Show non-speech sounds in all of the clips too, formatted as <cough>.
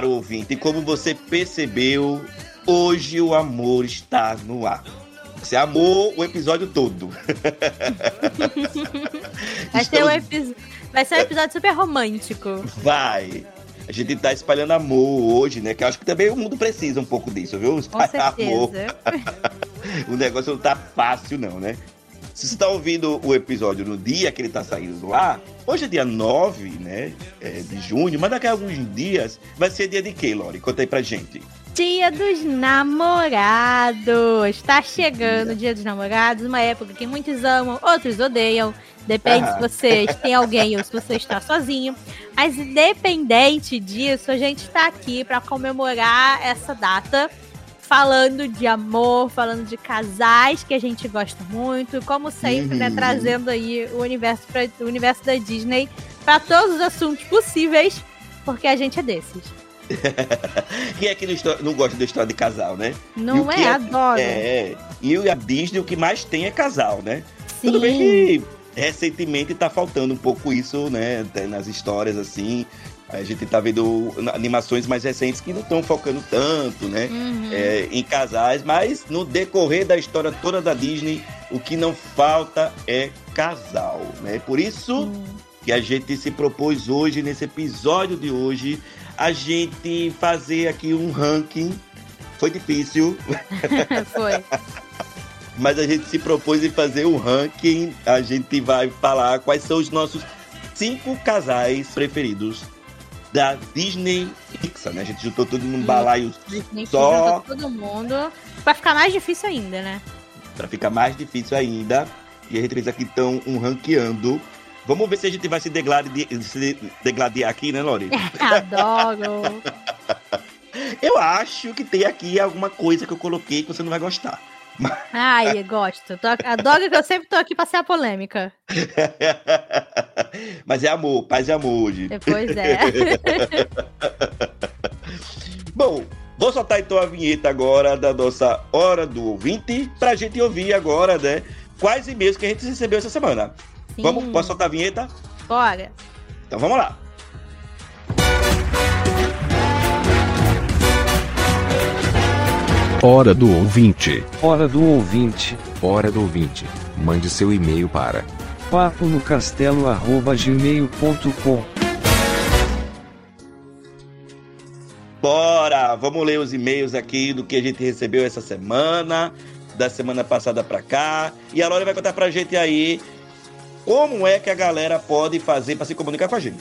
Caro ouvinte, como você percebeu, hoje o amor está no ar. Você amou o episódio todo. <laughs> Vai ser, um Estamos- epi- Vai ser um episódio super romântico. Vai. A gente tá espalhando amor hoje, né? Que eu acho que também o mundo precisa um pouco disso, viu? Espalhar amor. <laughs> O negócio não tá fácil, não, né? Se você tá ouvindo o episódio no dia que ele tá saindo do ar, hoje é dia 9, né? é, de junho, mas daqui a alguns dias vai ser dia de quê, Lori? Conta aí pra gente. Dia dos namorados. Tá chegando o dia dos namorados, uma época que muitos amam, outros odeiam. Depende Ah. se você tem alguém ou se você está sozinho. Mas independente disso, a gente tá aqui para comemorar essa data. Falando de amor, falando de casais que a gente gosta muito, como sempre, né, Uhum. trazendo aí o universo, pra, o universo da Disney para todos os assuntos possíveis, porque a gente é desses. Quem <laughs> é que não, não gosta da história de casal, né? Não é? é- Adoro. É. E a Disney o que mais tem é casal, né? Sim. Tudo bem que recentemente tá faltando um pouco isso, né? Nas histórias assim. A gente tá vendo animações mais recentes que não estão focando tanto, né? Uhum. é, em casais, mas no decorrer da história toda da Disney, o que não falta é casal, né? Por isso Hum. que a gente se propôs hoje, nesse episódio de hoje, a gente fazer aqui um ranking. Foi difícil, <laughs> Foi. <laughs> mas a gente se propôs em fazer um ranking. A gente vai falar quais são os nossos cinco casais preferidos da Disney Pixar, né? A gente juntou tudo num balaio Disney Só- juntou todo mundo. Pra ficar mais difícil ainda, né? Pra ficar mais difícil ainda. E a gente fez aqui então um ranqueando. Vamos ver se a gente vai se degladiar, se degladiar aqui, né, Lori? <laughs> Adoro. <laughs> Eu acho que tem aqui alguma coisa que eu coloquei que você não vai gostar. Ai, gosto. Tô- Adoro que eu sempre tô aqui pra ser a polêmica. <laughs> Mas é amor, paz e amor hoje. Depois é. <laughs> Bom, vou soltar então a vinheta agora da nossa Hora do Ouvinte pra gente ouvir agora, né? Quais e-mails que a gente recebeu essa semana. Sim. Vamos, posso soltar a vinheta? Bora. Então vamos lá. Hora do ouvinte. Hora do ouvinte, Hora do ouvinte. Mande seu e-mail para papo no castelo arroba gmail.com. Bora! Vamos ler os e-mails aqui do que a gente recebeu essa semana, da semana passada pra cá. E a Lore vai contar pra gente aí como é que a galera pode fazer pra se comunicar com a gente.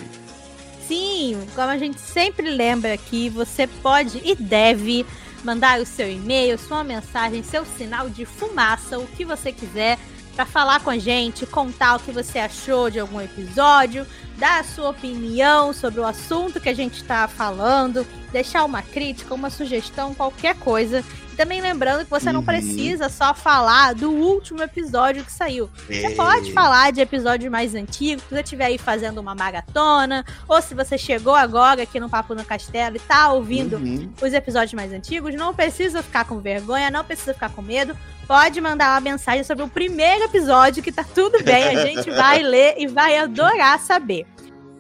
Sim, como a gente sempre lembra aqui, você pode e deve mandar o seu e-mail, sua mensagem, seu sinal de fumaça, o que você quiser, para falar com a gente, contar o que você achou de algum episódio, dar a sua opinião sobre o assunto que a gente está falando, deixar uma crítica, uma sugestão, qualquer coisa. Também lembrando que você não Uhum. precisa só falar do último episódio que saiu. Você É. pode falar de episódios mais antigos, se você estiver aí fazendo uma maratona, ou se você chegou agora aqui no Papo no Castelo e tá ouvindo Uhum. os episódios mais antigos, não precisa ficar com vergonha, não precisa ficar com medo. Pode mandar uma mensagem sobre o primeiro episódio, que tá tudo bem, a gente <laughs> vai ler e vai adorar saber.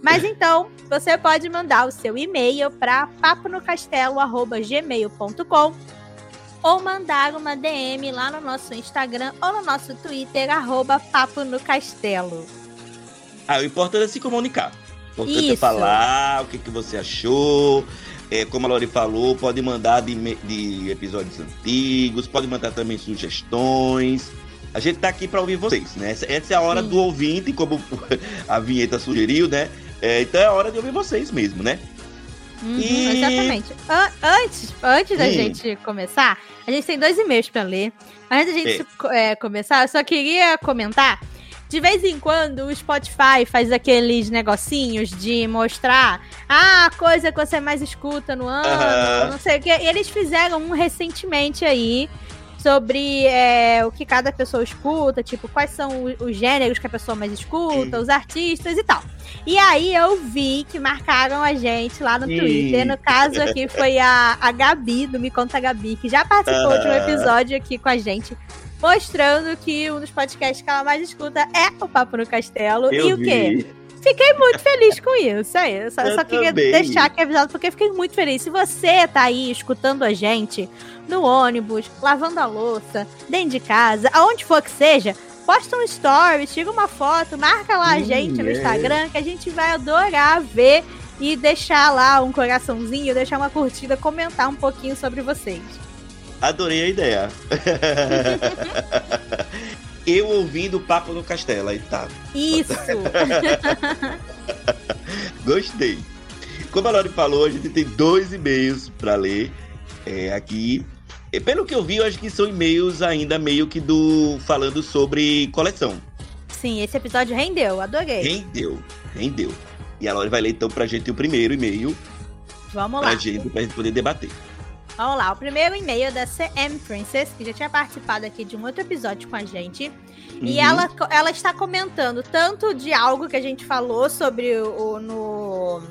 Mas então, você pode mandar o seu e-mail para paponocastelo.gmail.com ou mandar uma DM lá no nosso Instagram ou no nosso Twitter, arroba Papo no Castelo. Ah, o importante é se comunicar. O importante é Isso. falar o que, que você achou. É, como a Lori falou, pode mandar de, de episódios antigos, pode mandar também sugestões. A gente tá aqui para ouvir vocês, né? Essa, essa é a hora Sim. do ouvinte, como <laughs> a vinheta sugeriu, né? É, então é a hora de ouvir vocês mesmo, né? Uhum, E- Exatamente. An- antes, antes da Hum. gente começar, a gente tem dois e-mails pra ler. Antes da gente É. co- começar, eu só queria comentar. De vez em quando o Spotify faz aqueles negocinhos de mostrar ah, a coisa que você mais escuta no ano, não sei o quê. E eles fizeram um recentemente aí sobre é, o que cada pessoa escuta, tipo, quais são os gêneros que a pessoa mais escuta, Sim. os artistas e tal. E aí eu vi que marcaram a gente lá no Sim. Twitter. No caso aqui foi a, a Gabi, do Me Conta Gabi, que já participou de um Ah. episódio aqui com a gente, mostrando que um dos podcasts que ela mais escuta é o Papo no Castelo. Eu e o quê? Fiquei muito feliz com isso. Eu só, Eu só queria também. deixar aqui avisado, porque fiquei muito feliz. Se você tá aí escutando a gente no ônibus, lavando a louça, dentro de casa, aonde for que seja, posta um story, tira uma foto, marca lá a Hum, gente no é. Instagram, que a gente vai adorar ver e deixar lá um coraçãozinho, deixar uma curtida, comentar um pouquinho sobre vocês. Adorei a ideia. <laughs> Eu ouvindo o papo no castelo, aí tá. Isso! <laughs> Gostei. Como a Lori falou, a gente tem dois e-mails para ler é, aqui. E pelo que eu vi, eu acho que são e-mails ainda meio que do falando sobre coleção. Sim, esse episódio rendeu, adorei. Rendeu, rendeu. E a Lori vai ler então pra gente o primeiro e-mail Vamos lá. pra gente, pra gente poder debater. Vamos lá, o primeiro e-mail da CM Princess, que já tinha participado aqui de um outro episódio com a gente. E Uhum. ela, ela está comentando tanto de algo que a gente falou sobre o, o- no.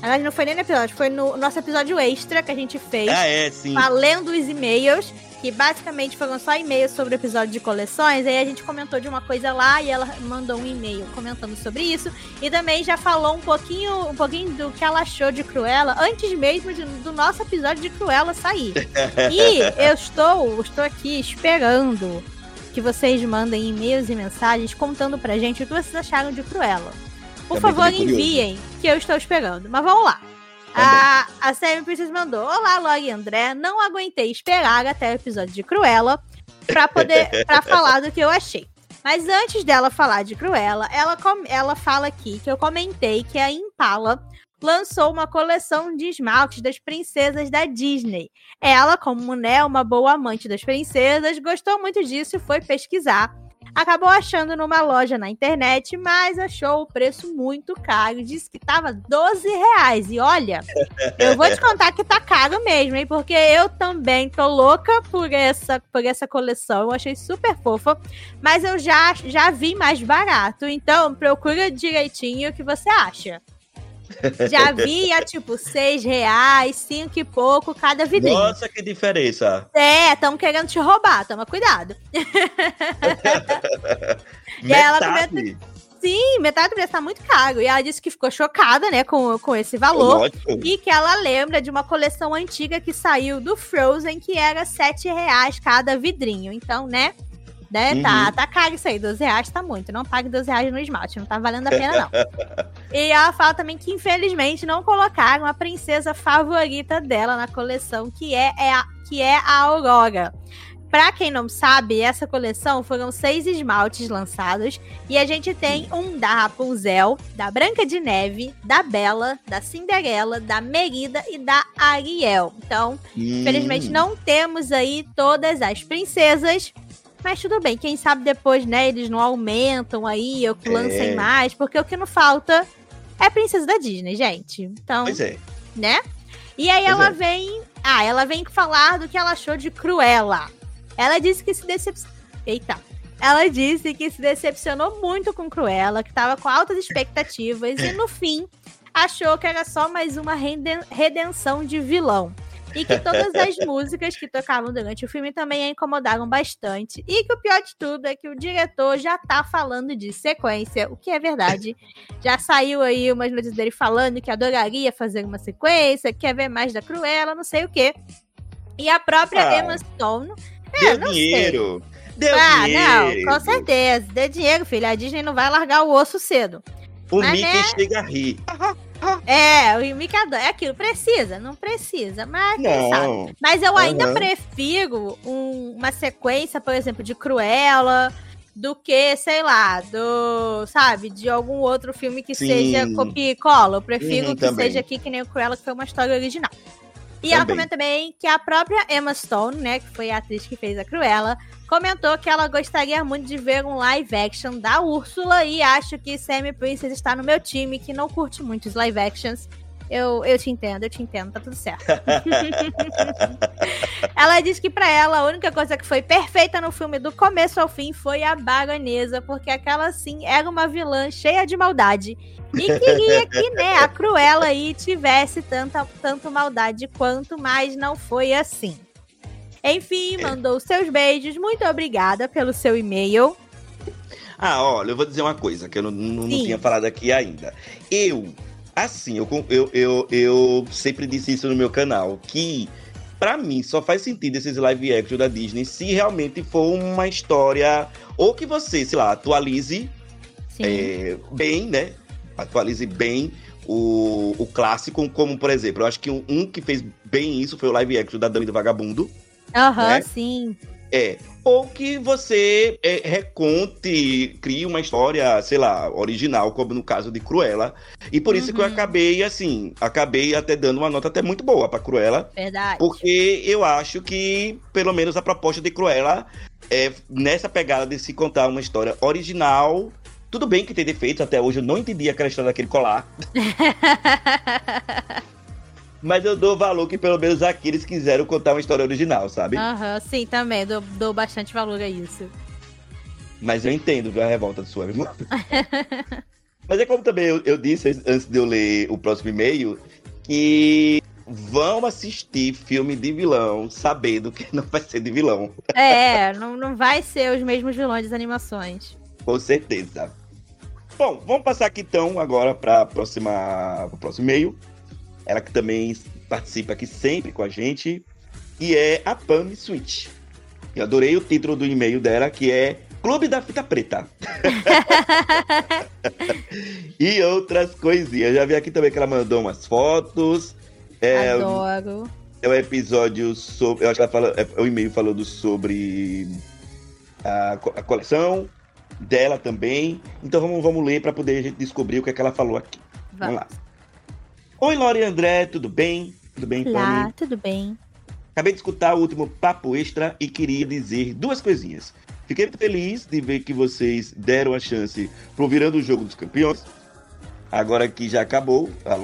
Verdade, não foi nem no episódio, foi no nosso episódio extra que a gente fez, Ah, é, sim. valendo os e-mails, que basicamente foram só e-mails sobre o episódio de coleções. Aí a gente comentou de uma coisa lá e ela mandou um e-mail comentando sobre isso. E também já falou um pouquinho, um pouquinho do que ela achou de Cruella antes mesmo de- do nosso episódio de Cruella sair. <laughs> E eu estou, estou aqui esperando que vocês mandem e-mails e mensagens contando pra gente o que vocês acharam de Cruella. Por Também tô favor, enviem, que eu estou esperando. Mas vamos lá. A, a Sam Princess mandou: Olá, Log e André. Não aguentei esperar até o episódio de Cruella pra poder pra falar do que eu achei. Mas antes dela falar de Cruella, ela, ela fala aqui que eu comentei que a Impala lançou uma coleção de esmaltes das princesas da Disney. Ela, como né, uma boa amante das princesas, gostou muito disso e foi pesquisar. Acabou achando numa loja na internet, mas achou o preço muito caro. Disse que tava 12 reais. E olha, eu vou te contar que tá caro mesmo, hein? Porque eu também tô louca por essa, por essa coleção. Eu achei super fofa. Mas eu já, já vi mais barato. Então, procura direitinho o que você acha. <laughs> Já vi a tipo 6 reais, 5 e pouco cada vidrinho. Nossa, que diferença. É, estão querendo te roubar, toma cuidado. <laughs> <laughs> E ela Metade. Sim, metade do preço tá muito caro. E ela disse que ficou chocada, né, com, com esse valor. Lógico. E que ela lembra de uma coleção antiga que saiu do Frozen, que era 7 reais cada vidrinho. Então, né? Né tá, Uhum. tá caro isso aí, 12 reais tá muito. Não pague 12 reais no esmalte, não tá valendo a pena, não. e ela fala também que, infelizmente, não colocaram a princesa favorita dela na coleção, que é, é a, que é a Aurora. Pra quem não sabe, essa coleção foram seis esmaltes lançados e a gente tem um da Rapunzel, da Branca de Neve, da Bela, da Cinderela, da Merida e da Ariel. Então, infelizmente Hum. não temos aí todas as princesas, mas tudo bem. Quem sabe depois, né, eles não aumentam aí ou É. lancem mais, porque o que não falta é princesa da Disney, gente. Então, Pois é. né? E aí Pois ela é. vem. Ah, ela vem falar do que ela achou de Cruella. Ela disse que se decepcionou. Eita. Ela disse que se decepcionou muito com Cruella, que tava com altas expectativas e no fim achou que era só mais uma reden- redenção de vilão. E que todas as músicas que tocavam durante o filme também a incomodaram bastante. E que o pior de tudo é que o diretor já tá falando de sequência, o que é verdade. Já saiu aí umas notícias dele falando que adoraria fazer uma sequência, quer ver mais da Cruella, não sei o quê. E a própria Ah. Emma Stone. Deu É, sei. dinheiro. Deu ah, dinheiro. não, com certeza. Dê dinheiro, filho. A Disney não vai largar o osso cedo. O Mas, Mickey né? chega a rir. É, o Mickey adora. É aquilo, precisa? Não precisa, mas quem sabe. Não. Mas eu ainda Aham. prefiro um- uma sequência, por exemplo, de Cruella, do que, sei lá, do, sabe, de algum outro filme que Sim. seja copia e cola. Eu prefiro Uhum, que também. seja aqui que nem o Cruella, que foi uma história original. E ela Também. comenta também que a própria Emma Stone, né, que foi a atriz que fez a Cruella, comentou que ela gostaria muito de ver um live action da Úrsula e acho que Sammy Princess está no meu time, que não curte muito os live actions. Eu, eu te entendo, eu te entendo, tá tudo certo. <laughs> ela diz que pra ela a única coisa que foi perfeita no filme do começo ao fim foi a baronesa, porque aquela sim era uma vilã cheia de maldade. E queria que, né, a Cruella aí tivesse tanta, tanto maldade quanto, mas não foi assim. Enfim, mandou seus beijos. Muito obrigada pelo seu e-mail. Ah, olha, eu vou dizer uma coisa que eu não, não, não tinha falado aqui ainda. Eu, assim, eu, eu, eu, eu sempre disse isso no meu canal, que pra mim só faz sentido esses live action da Disney se realmente for uma história, ou que você, sei lá, atualize é, bem, né? Atualize bem o, o clássico, como por exemplo, eu acho que um, um que fez bem isso foi o live action da Dama do Vagabundo. Aham, né? sim. É. Ou que você é, reconte, crie uma história, sei lá, original, como no caso de Cruella. E por isso que eu Uhum. acabei, assim, acabei até dando uma nota até muito boa pra Cruella. Verdade. Porque eu acho que, pelo menos, a proposta de Cruella é nessa pegada de se contar uma história original. Tudo bem que tem defeitos, até hoje eu não entendi aquela história daquele colar. <laughs> Mas eu dou valor que pelo menos aqui eles quiseram contar uma história original, sabe? Aham, sim, também. Dou, dou bastante valor a isso. Mas eu entendo viu, a revolta do sua. <laughs> Mas é como também eu, eu disse antes de eu ler o próximo e-mail, que vão assistir filme de vilão sabendo que não vai ser de vilão, É, não, não vai ser os mesmos vilões das animações. com certeza. Bom, vamos passar aqui então agora para pro próximo e-mail. Ela que também participa aqui sempre com a gente, e é a Pam Switch. Eu adorei o título do e-mail dela, que é Clube da Fita Preta. <laughs> e outras coisinhas. Já vi aqui também que ela mandou umas fotos. É, Adoro. é um episódio sobre. Eu acho que ela fala. É, o e-mail falando sobre a, a coleção dela também. Então vamos, vamos ler para poder a gente descobrir o que, é que ela falou aqui. Vamos Vamos. lá. Oi, Lore e André, tudo bem? Tudo bem, Lá, Pami? tudo bem. Acabei de escutar o último papo extra e queria dizer duas coisinhas. Fiquei feliz de ver que vocês deram a chance pro Virando o Jogo dos Campeões. Agora que já acabou, a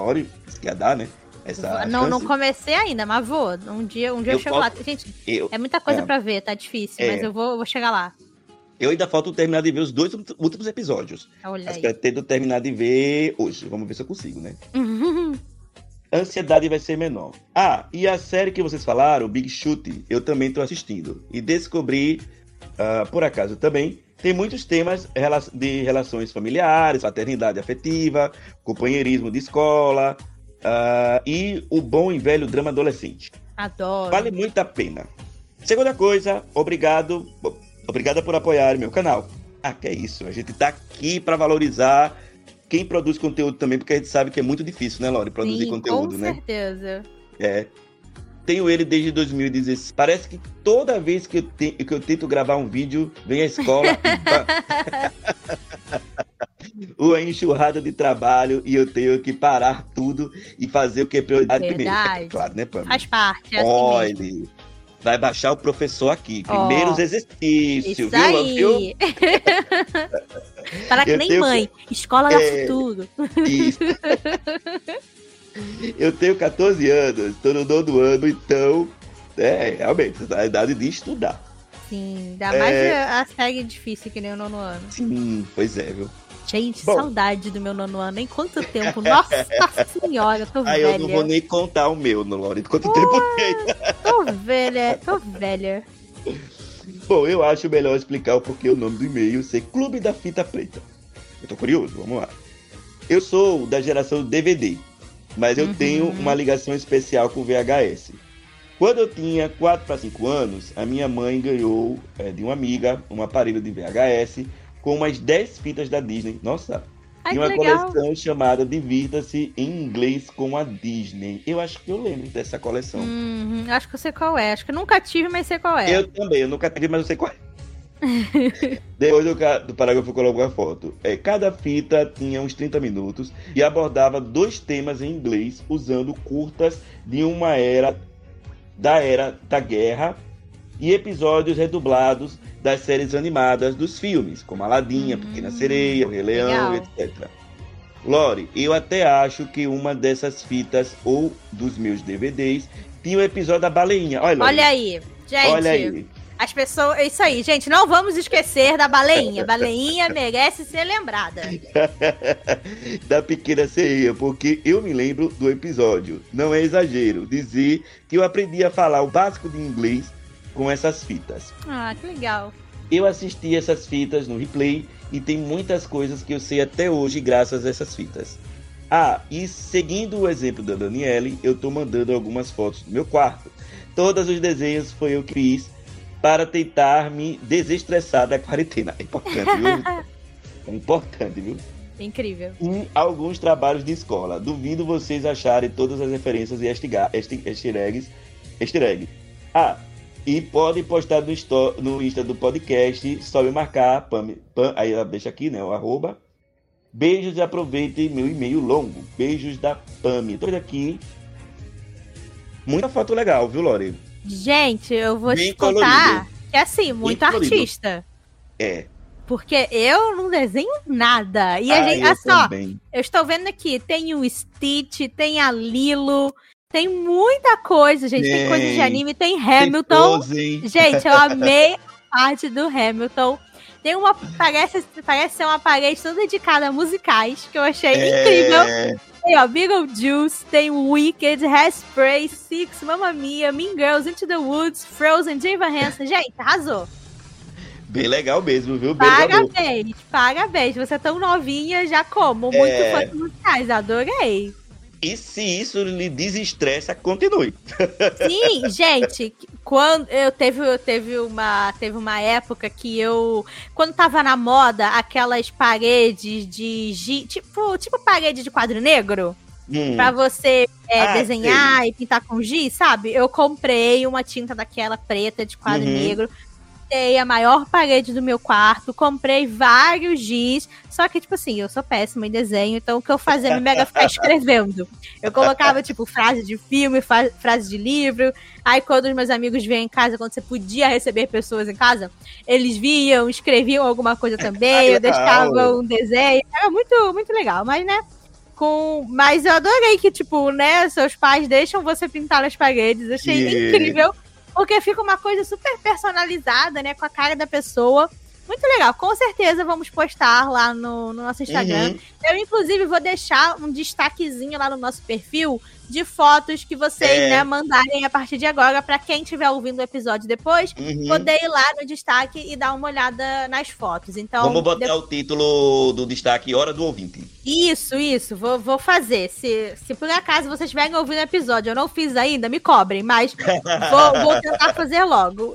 que ia dar, né? Essa não, não comecei ainda, mas vou. Um dia, um dia eu, Eu chego posso- lá. Gente, Eu, é muita coisa É. pra ver, tá difícil, É. mas eu vou, eu vou chegar lá. Eu ainda falta terminar de ver os dois últimos episódios. Olha Mas aí. pretendo terminar de ver hoje. Vamos ver se eu consigo, né? <laughs> Ansiedade vai ser menor. Ah, e a série que vocês falaram, Big Shoot, eu também tô assistindo. E descobri, ah, por acaso também, tem muitos temas de relações familiares, paternidade afetiva, companheirismo de escola ah, e o bom e velho drama adolescente. Adoro. Vale muito a pena. Segunda coisa, obrigado, obrigada por apoiar meu canal. Ah, que é isso. A gente tá aqui para valorizar quem produz conteúdo também, porque a gente sabe que é muito difícil, né, Lore, produzir Sim, conteúdo, com né? certeza. É. Tenho ele desde 2016. Parece que toda vez que eu, te- que eu tento gravar um vídeo, vem a escola. <laughs> Uma enxurrada de trabalho e eu tenho que parar tudo e fazer o que é prioridade primeiro. Verdade. Claro, né, Pam? Faz parte, é assim Olha, mesmo. Vai baixar o professor aqui. Primeiros exercícios, Isso viu? viu? <laughs> aí. Para que Eu nem tenho- mãe. Escola É. futuro. Isso. <laughs> Eu tenho 14 anos, tô no nono ano, então, é, realmente, a idade de estudar. Sim, ainda É. mais a série difícil que nem o nono ano. Sim, pois é, viu? Gente, Bom. saudade do meu nono ano. Em quanto tempo? Nossa senhora, tô <laughs> Aí eu não vou velha. nem contar o meu, no Lore, quanto tempo tem. Tô velha, tô velha. Bom, eu acho melhor explicar o porquê o nome do e-mail ser Clube da Fita Preta. Eu tô curioso, vamos lá. Eu sou da geração DVD, mas eu Uhum. tenho uma ligação especial com o VHS. Quando eu tinha 4 para 5 anos, a minha mãe ganhou é, de uma amiga um aparelho de VHS com umas 10 fitas da Disney. Nossa, Ai, e uma coleção chamada Divirta-se em Inglês com a Disney. Eu acho que eu lembro dessa coleção. Uhum, acho que eu sei qual é. Acho que eu nunca tive, mas sei qual é. Eu também, eu nunca tive, mas eu sei qual é. <laughs> Depois do, do parágrafo coloco a foto. É, cada fita tinha uns 30 minutos e abordava dois temas em inglês, usando curtas de uma era da era da guerra e episódios redublados das séries animadas dos filmes, como Aladdin, A Pequena Hum, Sereia, O Rei Leão, etc. Lore, eu até acho que uma dessas fitas ou dos meus DVDs tinha o episódio da baleinha. Olha, Olha aí, gente. olha aí. As pessoas. é Isso aí, gente. Não vamos esquecer da baleinha. Baleinha <laughs> merece ser lembrada. <laughs> da pequena sereia, porque eu me lembro do episódio. Não é exagero dizer que eu aprendi a falar o básico de inglês com essas fitas. Ah, que legal. Eu assisti essas fitas no replay e tem muitas coisas que eu sei até hoje graças a essas fitas. Ah, e seguindo o exemplo da Daniele, eu tô mandando algumas fotos do meu quarto. Todos os desenhos foi eu que fiz para tentar me desestressar da quarentena. É importante, viu? <laughs> É importante, viu? Incrível. e alguns trabalhos de escola. Duvido vocês acharem todas as referências e eggs. Easter egg. Ah, e podem postar no, no Insta do podcast, só me marcar, Pam, Pam- aí ela deixa aqui, né, o arroba. Beijos e aproveitem meu e-mail longo. Beijos da Pami. Tô aqui. Muita foto legal, viu, Lore? Gente, eu vou Bem te contar colorido. que assim, muito colorido. artista. É. Porque eu não desenho nada. E a Ah, gente. eu só, eu estou vendo aqui, tem o Stitch, tem a Lilo, tem muita coisa, gente. Tem, Tem. coisa de anime, tem Tem Hamilton. Frozen. Gente, eu <laughs> amei a parte do Hamilton. Tem uma. Parece, parece ser uma parede toda dedicada a musicais, que eu achei incrível. É, Tem, ó, Beetlejuice, tem Wicked, Hairspray, Six, Mamma Mia, Mean Girls, Into the Woods, Frozen, Jane Van Hansen. Gente, arrasou. bem legal mesmo, viu? Bem legal. Parabéns, parabéns. Você é tão novinha, já como muito É. fã de musicais. Adorei. E se isso lhe desestressa, continue. <laughs> Sim, gente, quando eu teve, eu teve uma teve uma época que eu quando tava na moda aquelas paredes de tipo tipo parede de quadro negro Hum, pra você é, Ah, desenhar e pintar com giz, sabe? Eu comprei uma tinta daquela preta de quadro Uhum. negro. Pintei a maior parede do meu quarto, comprei vários giz, só que, tipo assim, eu sou péssima em desenho, então o que eu fazia mesmo era ficar escrevendo. Eu colocava, tipo, frase de filme, frase de livro, aí quando os meus amigos vinham em casa, quando você podia receber pessoas em casa, eles viam, escreviam alguma coisa também, eu legal. deixava um desenho, era muito, muito legal, mas, né, com... Mas eu adorei que, tipo, né, seus pais deixam você pintar nas paredes, achei Yeah. incrível, porque fica uma coisa super personalizada, né, com a cara da pessoa, muito legal, com certeza vamos postar lá no, no nosso Instagram. uhum. Eu, inclusive, vou deixar um destaquezinho lá no nosso perfil de fotos que vocês, É. né, mandarem a partir de agora, pra quem estiver ouvindo o episódio depois, Uhum. poder ir lá no destaque e dar uma olhada nas fotos. Então, Vamos botar de- o título do destaque Hora do Ouvinte. isso, isso, vou, vou fazer. Se, se por acaso vocês estiverem ouvindo o episódio, eu não fiz ainda, me cobrem, mas vou, vou tentar <laughs> fazer logo.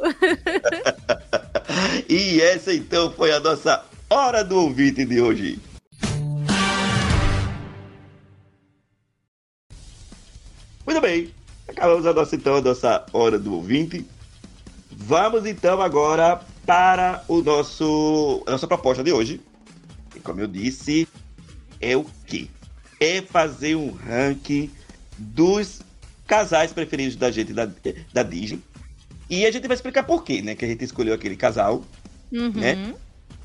E essa então foi a nossa Hora do Ouvinte de hoje. Muito bem, acabamos a nossa, então, a nossa Hora do Ouvinte. Vamos então agora para o nosso, a nossa proposta de hoje. E como eu disse, é o quê? É fazer um ranking dos casais preferidos da gente da, da Disney. E a gente vai explicar por quê, né? Que a gente escolheu aquele casal. Uhum. Né?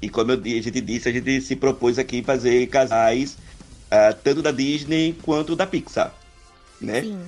E como eu, a gente disse, a gente se propôs aqui fazer casais ah, tanto da Disney quanto da Pixar. Né? Sim.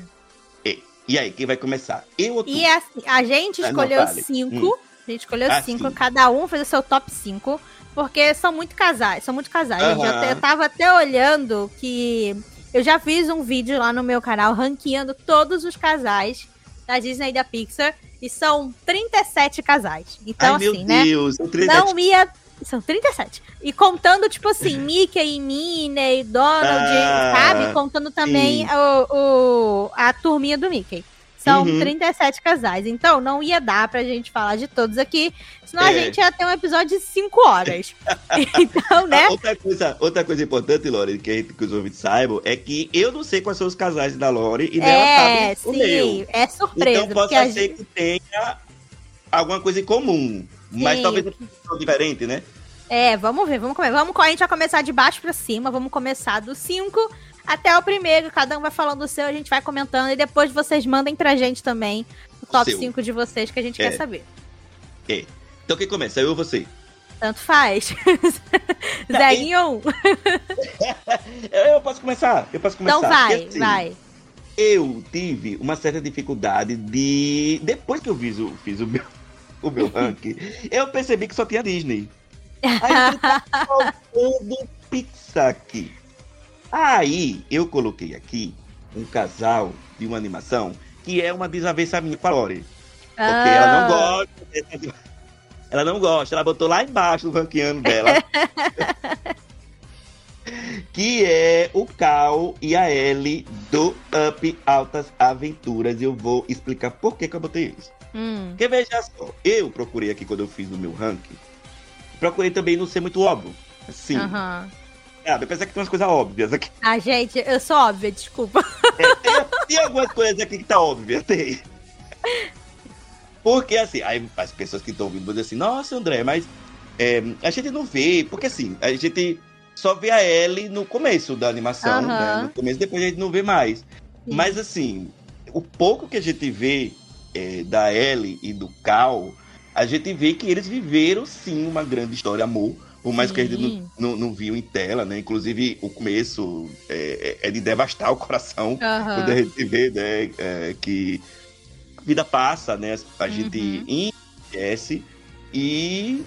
E, e aí, quem vai começar? Eu ou tu? E assim, a gente Ah, não, escolheu fale. cinco. Hum. A gente escolheu Ah, cinco, sim. cada um fez o seu top 5. Porque são muito casais, são muito casais. gente. Eu, eu tava até olhando que eu já fiz um vídeo lá no meu canal ranqueando todos os casais da Disney e da Pixar. E são 37 casais. Então, Ai, meu assim, né? Deus. o 37 Não ia. São 37. E contando, tipo assim, Mickey e Minnie, Donald, Ah, sabe? Contando também sim. o, o- a turminha do Mickey. São Uhum. 37 casais. Então, não ia dar pra gente falar de todos aqui, senão a É. gente ia ter um episódio de 5 horas. <laughs> então, né? Ah, outra, coisa, outra coisa importante, Lore, que, que os ouvintes saibam, é que eu não sei quais são os casais da Lore e dela É, sabe o meu. sim, é surpresa. Então pode a ser gente... que tenha alguma coisa em comum. Mas talvez não diferente, né? É, vamos ver, vamos comer. Vamos, a gente vai começar de baixo pra cima, vamos começar do 5 até o primeiro. Cada um vai falando o seu, a gente vai comentando e depois vocês mandem pra gente também o top seu. 5 de vocês que a gente É. quer saber. Então quem começa? Eu ou você? Tanto faz. Tá, Zeguinho 1. Eu, posso começar? Eu posso começar. Então vai, assim, vai. Eu tive uma certa dificuldade de. Depois que eu fiz o, fiz o meu, o meu <laughs> ranking, eu percebi que só tinha Disney. <laughs> Aí tá faltando Pixar aqui. Aí eu coloquei aqui um casal de uma animação que é uma desavença minha com a Lore. Porque ela Ah. não gosta. dessa- Ela não gosta, ela botou lá embaixo no ranqueando dela. <laughs> que é o Cal e a Ellie do Up Altas Aventuras. Eu vou explicar por que, que eu botei isso. Hum. Porque veja só, eu procurei aqui quando eu fiz o meu ranking. Procurei também não ser muito óbvio. Sim. Aham. Sabe? Eu pensei que tem umas coisas óbvias aqui. Ah, gente, eu sou óbvia, desculpa. Tem, tem algumas coisas aqui que tá óbvia, tem. Porque assim, aí as pessoas que estão ouvindo vão dizer assim, nossa, André, mas é, a gente não vê, porque assim, a gente só vê a Ellie no começo da animação, Aham. né? No começo, depois a gente não vê mais. Sim. Mas assim, o pouco que a gente vê é, da Ellie e do Cal, a gente vê que eles viveram sim uma grande história, amor. Por mais que a gente Sim. não, não, não viu em tela, né? Inclusive, o começo é, é de devastar o coração Aham. quando a gente vê, né, é, que a vida passa, né, a gente Uhum. e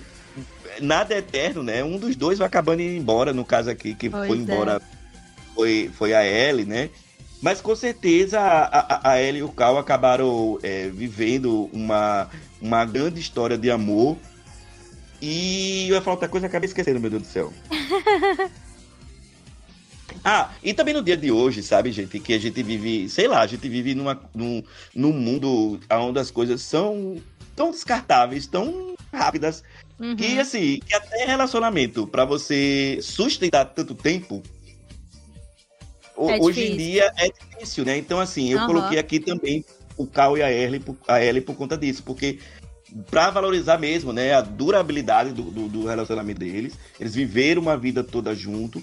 nada é eterno, né, um dos dois vai acabando indo embora, no caso aqui, que Pois foi é. embora foi, foi a Ellie, né, mas com certeza a, a, a Ellie e o Cal acabaram é, vivendo uma, uma grande história de amor e eu ia falar outra coisa, acabei esquecendo, meu Deus do céu. <laughs> Ah, e também no dia de hoje, sabe, gente, que a gente vive, sei lá, a gente vive numa, num, num mundo onde as coisas são tão descartáveis, tão rápidas, Uhum. que assim, que até relacionamento, pra você sustentar tanto tempo, É hoje em dia é difícil, né? Então, assim, eu Aham. coloquei aqui também o Cal e a Ellie, por- a Ellie por conta disso, porque pra valorizar mesmo, né, a durabilidade do, do, do relacionamento deles, eles viveram uma vida toda junto.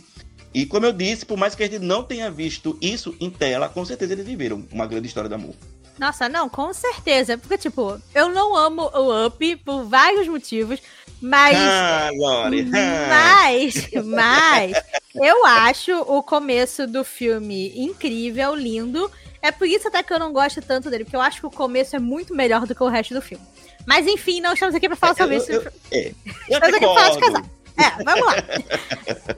E como eu disse, por mais que a gente não tenha visto isso em tela, com certeza eles viveram uma grande história de amor. Nossa, não, com certeza. Porque, tipo, eu não amo o Up por vários motivos, mas. Ah, Lore! <laughs> Mas, mas, eu acho o começo do filme incrível, lindo. É por isso até que eu não gosto tanto dele, porque eu acho que o começo é muito melhor do que o resto do filme. Mas enfim, não estamos aqui pra falar sobre Eu- isso. eu- é, eu <laughs> Estamos aqui pra falar de casal. É, vamos lá.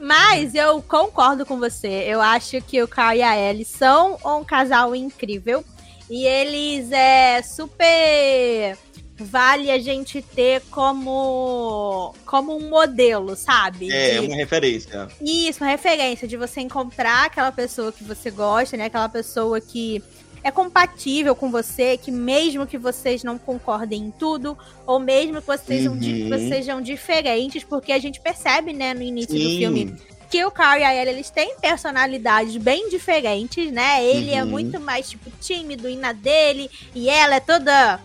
Mas eu concordo com você. Eu acho que o Carl e a Ellie são um casal incrível. E eles é super vale a gente ter como como um modelo, sabe? É, De- uma referência. isso, uma referência de você encontrar aquela pessoa que você gosta, né? Aquela pessoa que é compatível com você, que mesmo que vocês não concordem em tudo, ou mesmo que vocês, sejam, Uhum. vocês sejam diferentes, porque a gente percebe, né, no início do Sim. filme, que o Carl e a Ellie, eles têm personalidades bem diferentes, né? Ele é Uhum. muito mais, tipo, tímido e na dele, e ela é toda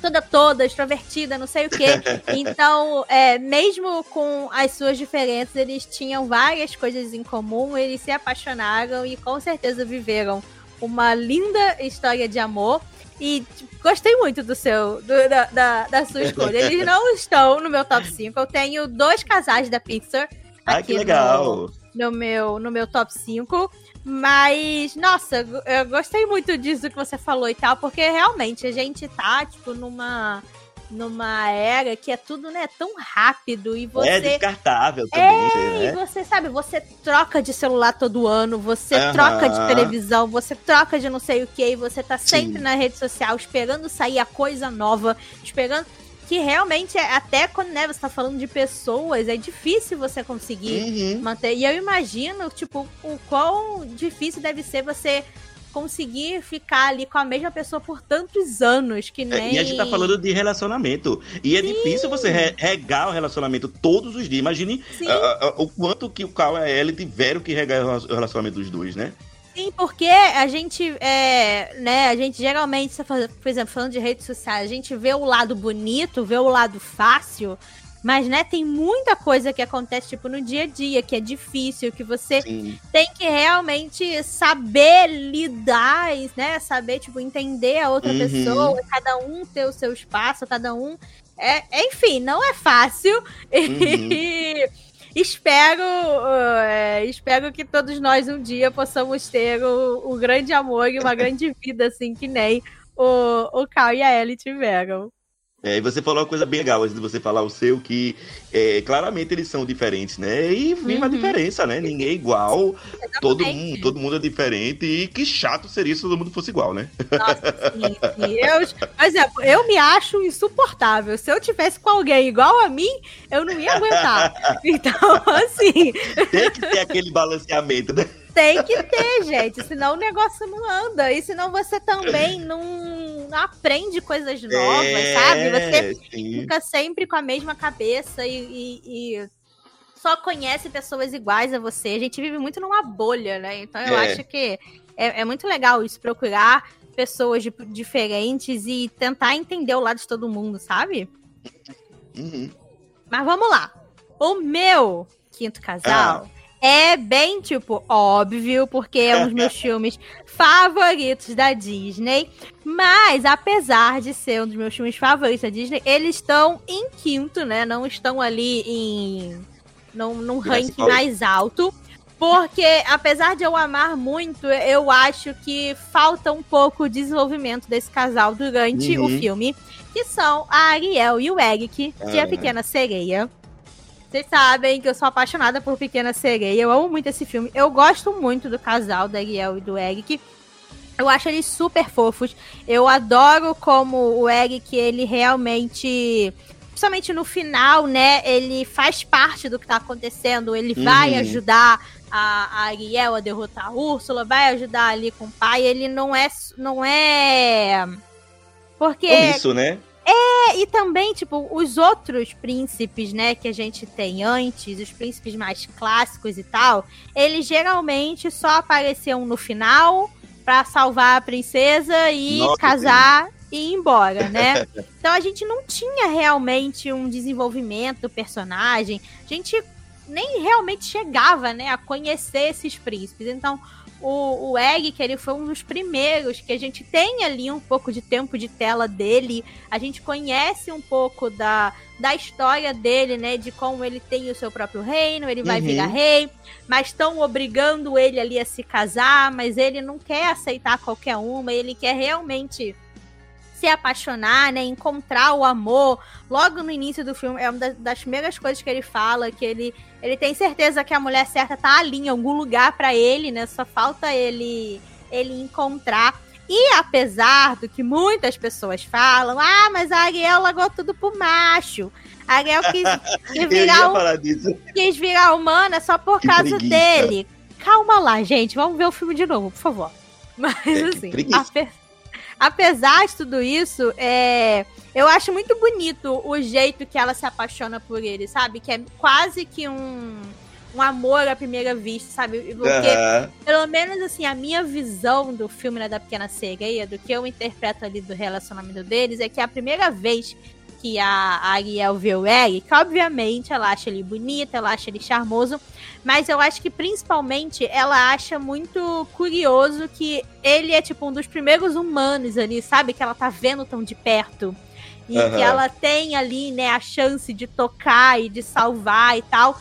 toda toda, extrovertida, não sei o quê. <laughs> Então, é, mesmo com as suas diferenças, eles tinham várias coisas em comum, eles se apaixonaram e com certeza viveram uma linda história de amor. E tipo, gostei muito do seu do- da, da, da sua escolha. Eles não estão no meu top 5. Eu tenho dois casais da Pixar Ai, que legal. no meu, no meu top 5. Mas, nossa, eu gostei muito disso que você falou e tal, porque realmente a gente tá, tipo, numa, numa era que é tudo, né, tão rápido e É você. descartável também, E né? você sabe, você troca de celular todo ano, você Aham. troca de televisão, você troca de não sei o que, e você tá sempre Sim. na rede social esperando sair a coisa nova, esperando. Que realmente, é, até quando né, você tá falando de pessoas, é difícil você conseguir Uhum. manter. E eu imagino, tipo, o quão difícil deve ser você conseguir ficar ali com a mesma pessoa por tantos anos, que É, nem... E a gente tá falando de relacionamento. E é difícil você re- regar o relacionamento todos os dias. Imagine Sim. ah, ah, o quanto que o Cal e a Ellie tiveram que regar o relacionamento dos dois, né? Sim, porque a gente, é, né, a gente geralmente, fala- por exemplo, falando de redes sociais, a gente vê o lado bonito, vê o lado fácil, mas, né, tem muita coisa que acontece, tipo, no dia a dia, que é difícil, que você Sim. tem que realmente saber lidar, né, saber, tipo, entender a outra Uhum. pessoa, cada um ter o seu espaço, cada um... É, enfim, não é fácil. <laughs> Uhum. E espero, é, espero que todos nós um dia possamos ter o, o grande amor e uma grande <laughs> vida, assim, que nem o, o Cal e a Ellie tiveram. É, e você falou uma coisa bem legal antes de você falar o seu, que é, claramente eles são diferentes, né? E viva a Uhum. diferença, né? Ninguém é igual, todo mundo, todo mundo é diferente. E que chato seria se todo mundo fosse igual, né? Nossa, sim, sim. Eu, por exemplo, eu me acho insuportável. Se eu tivesse com alguém igual a mim, eu não ia aguentar. <laughs> Então, assim, Tem que ter aquele balanceamento, né? tem que ter, gente. Senão o negócio não anda. E senão você também não aprende coisas novas, É, sabe? Você sim. fica sempre com a mesma cabeça e, e- e só conhece pessoas iguais a você. A gente vive muito numa bolha, né? Então eu É. acho que é, é muito legal isso, procurar pessoas de- diferentes e tentar entender o lado de todo mundo, sabe? Uhum. Mas vamos lá. O meu quinto casal é bem, tipo, óbvio, porque é um dos meus <laughs> filmes favoritos da Disney. Mas, apesar de ser um dos meus filmes favoritos da Disney, eles estão em quinto, né? Não estão ali em. Num, num ranking mais alto. Porque, apesar de eu amar muito, eu acho que falta um pouco o desenvolvimento desse casal durante Uhum. o filme. Que são a Ariel e o Eric, de A Ah. Pequena Sereia. Vocês sabem que eu sou apaixonada por Pequena Sereia. Eu amo muito esse filme. Eu gosto muito do casal da Ariel e do Eric. Eu acho eles super fofos. Eu adoro como o Eric, ele realmente. Principalmente no final, né? Ele faz parte do que tá acontecendo. Ele vai Uhum. ajudar a, a Ariel a derrotar a Úrsula, vai ajudar ali com o pai. Ele não é. Não é. Porque. Omisso, né? É, e também, tipo, os outros príncipes, né, que a gente tem antes, os príncipes mais clássicos e tal, eles geralmente só apareciam no final pra salvar a princesa e Nossa, casar e ir embora, né? <laughs> então a gente não tinha realmente um desenvolvimento do personagem, a gente nem realmente chegava, né, a conhecer esses príncipes. Então, o, o Egg, que ele foi um dos primeiros que a gente tem ali um pouco de tempo de tela dele, a gente conhece um pouco da, da história dele, né? De como ele tem o seu próprio reino, ele vai Uhum. virar rei, mas estão obrigando ele ali a se casar, mas ele não quer aceitar qualquer uma, ele quer realmente se apaixonar, né? Encontrar o amor. Logo no início do filme, é uma das, das primeiras coisas que ele fala, que ele, ele tem certeza que a mulher certa tá ali em algum lugar pra ele, né? Só falta ele ele encontrar. E apesar do que muitas pessoas falam, ah, mas a Ariel largou tudo pro macho. A Ariel quis, <laughs> quis virar, um, quis virar humana só por Que causa preguiça. dele. Calma lá, gente. Vamos ver o filme de novo, por favor. Mas É, assim, preguiça. ape- apesar de tudo isso, é, eu acho muito bonito o jeito que ela se apaixona por ele, sabe? Que é quase que um, um amor à primeira vista, sabe? Porque pelo menos assim, a minha visão do filme né, da Pequena Sereia, do que eu interpreto ali do relacionamento deles, é que é a primeira vez que a Ariel vê o Eric, obviamente ela acha ele bonito, ela acha ele charmoso, mas eu acho que principalmente ela acha muito curioso que ele é tipo um dos primeiros humanos ali, sabe? Que ela tá vendo tão de perto. E Aham. que ela tem ali, né, a chance de tocar e de salvar e tal.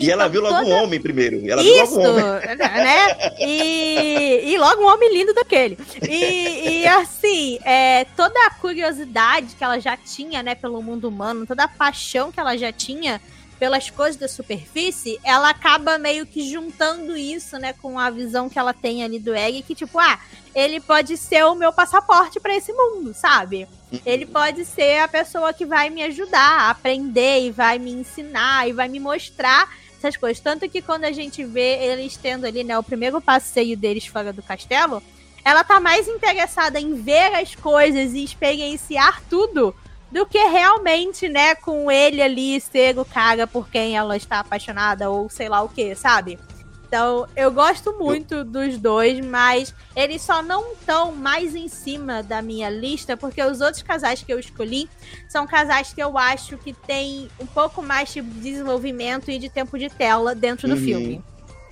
E ela Então, viu logo toda- um homem primeiro. Ela viu isso, logo um homem. <laughs> né? E, e logo um homem lindo daquele. E, e, assim, é, toda a curiosidade que ela já tinha, né, pelo mundo humano, toda a paixão que ela já tinha pelas coisas da superfície, ela acaba meio que juntando isso, né, com a visão que ela tem ali do Egg, que tipo, ah, ele pode ser o meu passaporte pra esse mundo, sabe? Ele pode ser a pessoa que vai me ajudar a aprender e vai me ensinar e vai me mostrar essas coisas. Tanto que quando a gente vê eles tendo ali, né, o primeiro passeio deles fora do castelo, ela tá mais interessada em ver as coisas e experienciar tudo do que realmente, né, com ele ali ser o cara por quem ela está apaixonada ou sei lá o que, sabe? Então, eu gosto muito dos dois, mas eles só não estão mais em cima da minha lista, porque os outros casais que eu escolhi são casais que eu acho que tem um pouco mais de desenvolvimento e de tempo de tela dentro do Uhum. filme.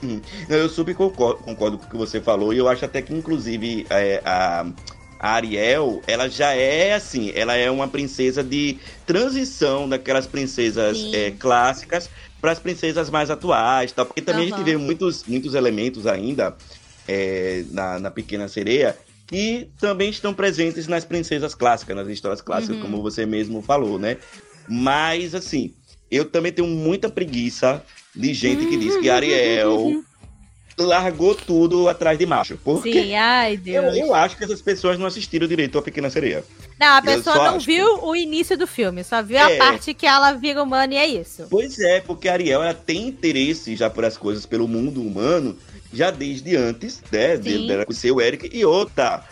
Hum. Não, Eu super concordo, concordo com o que você falou, e eu acho até que, inclusive, é, a, a Ariel, ela já é assim, ela é uma princesa de transição daquelas princesas é, clássicas para as princesas mais atuais, tal, porque também a Aham. gente vê muitos, muitos elementos ainda é, na, na Pequena Sereia que também estão presentes nas princesas clássicas, nas histórias clássicas, Uhum. como você mesmo falou, né? Mas, assim, eu também tenho muita preguiça de gente que diz que Ariel <laughs> largou tudo atrás de macho. Porque Sim, ai eu, Deus. eu acho que essas pessoas não assistiram direito a Pequena Sereia. Não, a eu pessoa não acho viu o início do filme, só viu a É. parte que ela vira humana e é isso. Pois é, porque a Ariel ela tem interesse já por as coisas pelo mundo humano, já desde antes, né? Sim. De, dela conhecer o Eric. E outra,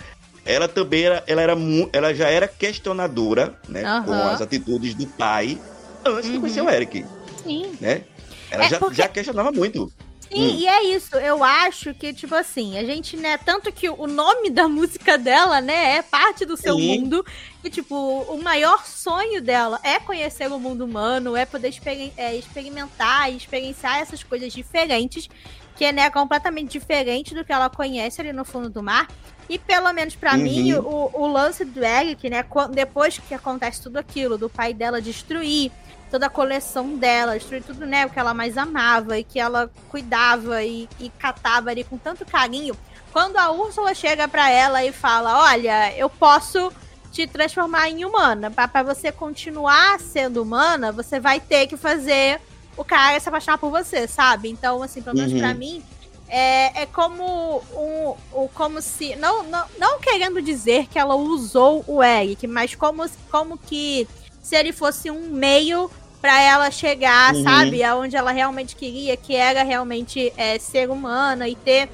ela também era, ela era ela já era questionadora, né? Aham. Com as atitudes do pai antes de Uhum. conhecer o Eric, Sim. né? Ela É já, porque- já questionava muito. Sim, Hum. e é isso. Eu acho que, tipo assim, a gente, né, tanto que o nome da <laughs> música dela, né, é parte do seu Sim. mundo. E, tipo, o maior sonho dela é conhecer o mundo humano, é poder experi- é, experimentar e experienciar essas coisas diferentes, que é, né, completamente diferente do que ela conhece ali no fundo do mar. E pelo menos pra Uhum. mim, o, o lance do Eric, né, depois que acontece tudo aquilo, do pai dela destruir toda a coleção dela, destruir tudo, né, o que ela mais amava e que ela cuidava e, e catava ali com tanto carinho. Quando a Úrsula chega pra ela e fala: Olha, eu posso te transformar em humana. Pra você continuar sendo humana, você vai ter que fazer o cara se apaixonar por você, sabe? Então, assim, pelo menos Uhum. pra mim, é, é como um, o como se. Não, não, não querendo dizer que ela usou o Eric, mas como, como que se ele fosse um meio pra ela chegar, Uhum. sabe? Aonde ela realmente queria, que era realmente é, ser humana e ter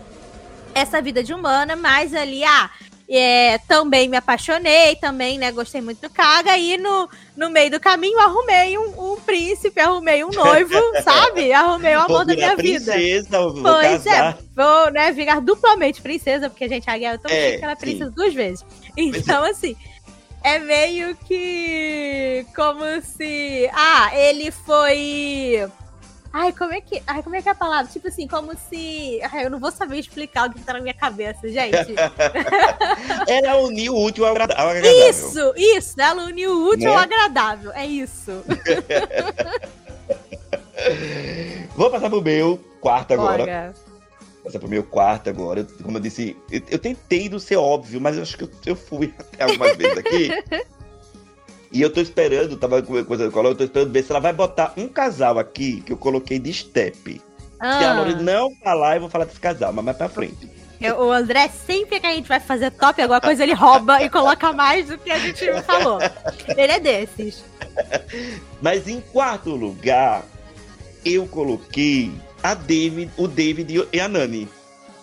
essa vida de humana, mas ali, ah. é, também me apaixonei, também, né? Gostei muito do cara. E no, no meio do caminho arrumei um, um príncipe, arrumei um noivo, <laughs> sabe? Arrumei o amor da minha vida. princesa, vou Pois é, vou né, virar duplamente princesa, porque a gente, a Ariel é tão É, chique que ela é princesa duas vezes. Então, assim, é meio que como se. Ah, ele foi. Ai, como é que. Ai, como é que é a palavra? Tipo assim, como se. Ai, eu não vou saber explicar o que tá na minha cabeça, gente. <laughs> Ela uniu o útil ao agradável. Isso, isso, ela uniu o útil Né? ao agradável. É isso. <laughs> Vou passar pro meu quarto agora. Bora. Passar pro meu quarto agora. Eu- Como eu disse, eu, eu tentei não ser óbvio, mas eu acho que eu, eu fui <laughs> até algumas vezes aqui. E eu tô esperando, tava com coisa do colo, eu tô esperando ver se ela vai botar um casal aqui que eu coloquei de step. Se a Ah, Lori não falar, eu vou falar desse casal, mas mais pra frente. eu- o André, sempre que a gente vai fazer top, alguma coisa ele rouba e coloca mais do que a gente falou. Ele é desses. <laughs> Mas em quarto lugar, eu coloquei a David, o David e a Nani.